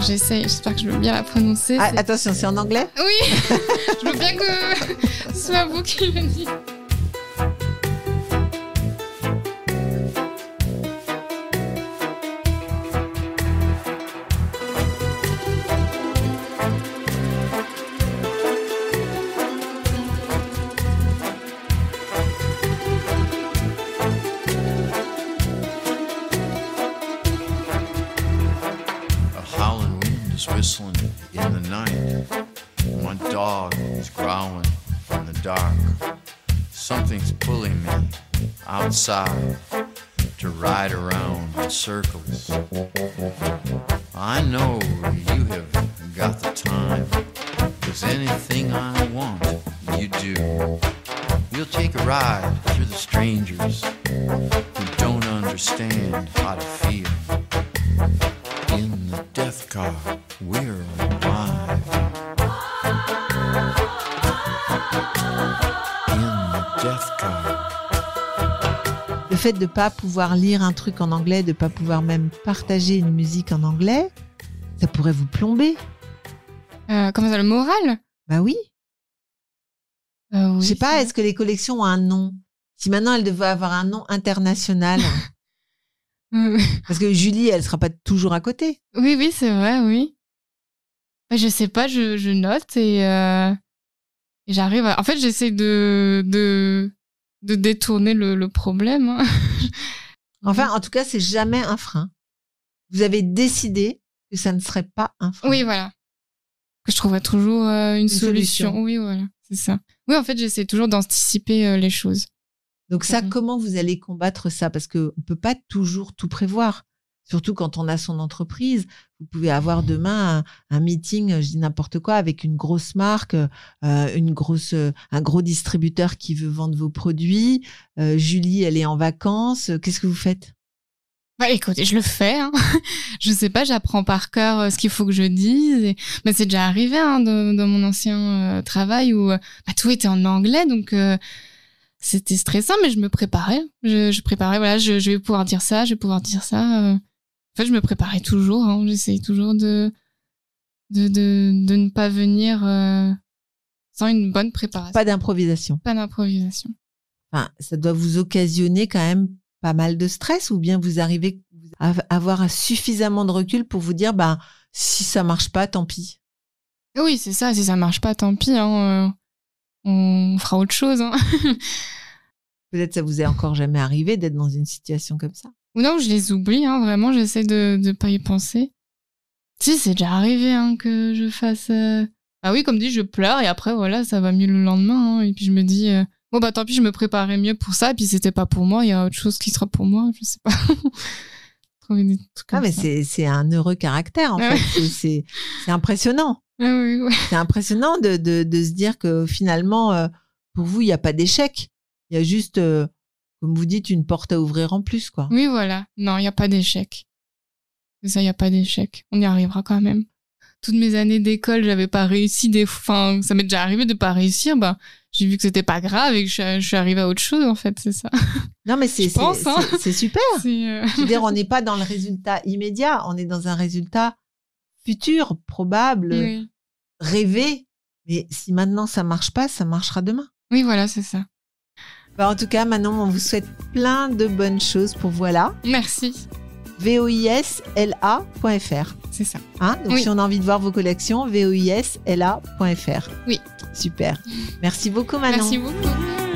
Speaker 1: j'essaie, j'espère que je veux bien la prononcer.
Speaker 2: Ah, Attention, c'est en anglais
Speaker 1: Oui, je veux bien que ce soit vous qui le dites.
Speaker 3: Outside to ride around in circles. I know you have got the time.
Speaker 2: Fait de ne pas pouvoir lire un truc en anglais, de ne pas pouvoir même partager une musique en anglais, ça pourrait vous plomber.
Speaker 1: Euh, comment ça, le moral?
Speaker 2: Bah oui.
Speaker 1: Euh, oui,
Speaker 2: Je sais pas, est-ce que les collections ont un nom? Si maintenant elles devaient avoir un nom international, parce que Julie, elle sera pas toujours à côté.
Speaker 1: Oui, oui, c'est vrai, oui. Bah, Je sais pas, je, je note et, euh, et j'arrive à... En fait, j'essaie de, de, de détourner le, le problème. hein.
Speaker 2: Enfin, en tout cas, c'est jamais un frein. Vous avez décidé que ça ne serait pas un frein.
Speaker 1: Oui, voilà. Que je trouverais toujours euh, une,
Speaker 2: solution.
Speaker 1: solution. Oui, voilà, c'est ça. Oui, en fait, j'essaie toujours d'anticiper euh, les choses.
Speaker 2: Donc ça,
Speaker 1: Mhm.
Speaker 2: comment vous allez combattre ça? Parce que on peut pas toujours tout prévoir. Surtout quand on a son entreprise, vous pouvez avoir demain un, meeting, je dis n'importe quoi, avec une grosse marque, euh, une grosse, euh, un gros distributeur qui veut vendre vos produits. Euh, Julie, elle est en vacances. Qu'est-ce que vous faites?
Speaker 1: Bah, écoutez, je le fais. Hein. je sais pas, j'apprends par cœur euh, ce qu'il faut que je dise. Mais c'est déjà arrivé hein, dans, mon ancien euh, travail où euh, bah, tout était en anglais, donc euh, c'était stressant, mais je me préparais. Je, préparais, voilà, je vais pouvoir dire ça, je vais pouvoir dire ça. En fait, je me préparais toujours. Hein. J'essayais toujours de, de, de, de ne pas venir euh, sans une bonne préparation.
Speaker 2: Pas d'improvisation.
Speaker 1: Pas d'improvisation.
Speaker 2: Enfin, ça doit vous occasionner quand même pas mal de stress, ou bien vous arrivez à avoir suffisamment de recul pour vous dire, bah si ça marche pas, tant pis.
Speaker 1: Oui, c'est ça. Si ça marche pas, tant pis. Hein. euh, On fera autre chose. Hein.
Speaker 2: Peut-être ça vous est encore jamais arrivé d'être dans une situation comme ça.
Speaker 1: Ou non, je les oublie, hein, vraiment, j'essaie de ne pas y penser. Si, c'est déjà arrivé hein, que je fasse... euh, Ah oui, comme dit, je pleure et après, voilà, ça va mieux le lendemain. hein, et puis je me dis, euh, bon, bah tant pis, je me préparais mieux pour ça. Et puis c'était pas pour moi, il y a autre chose qui sera pour moi, je sais pas. Trouver des trucs
Speaker 2: Ah, mais c'est, un heureux caractère, en
Speaker 1: Ouais.
Speaker 2: fait. C'est, impressionnant.
Speaker 1: Ah oui.
Speaker 2: C'est impressionnant de, de, de se dire que finalement, euh, pour vous, il n'y a pas d'échec. Il y a juste, euh, comme vous dites, une porte à ouvrir en plus, quoi.
Speaker 1: Oui, voilà. Non, il n'y a pas d'échec. Ça, il n'y a pas d'échec. On y arrivera quand même. Toutes mes années d'école, j'avais pas réussi des enfin, ça m'est déjà arrivé de pas réussir, bah, j'ai vu que c'était pas grave et que je, suis- je suis arrivée à autre chose, en fait, c'est ça.
Speaker 2: Non, mais c'est,
Speaker 1: Je
Speaker 2: c'est,
Speaker 1: pense, hein.
Speaker 2: c'est, super.
Speaker 1: Euh,
Speaker 2: Je veux dire, on n'est pas dans le résultat immédiat, on est dans un résultat futur, probable,
Speaker 1: oui.
Speaker 2: rêvé. Mais si maintenant ça marche pas, ça marchera demain.
Speaker 1: Oui, voilà, c'est ça.
Speaker 2: Bah, en tout cas, Manon, on vous souhaite plein de bonnes choses pour voilà.
Speaker 1: Merci.
Speaker 2: voisla.fr.
Speaker 1: C'est ça.
Speaker 2: Hein Donc,
Speaker 1: Oui.
Speaker 2: si on a envie de voir vos collections, voisla.fr.
Speaker 1: Oui.
Speaker 2: Super. Merci beaucoup, Manon.
Speaker 1: Merci beaucoup.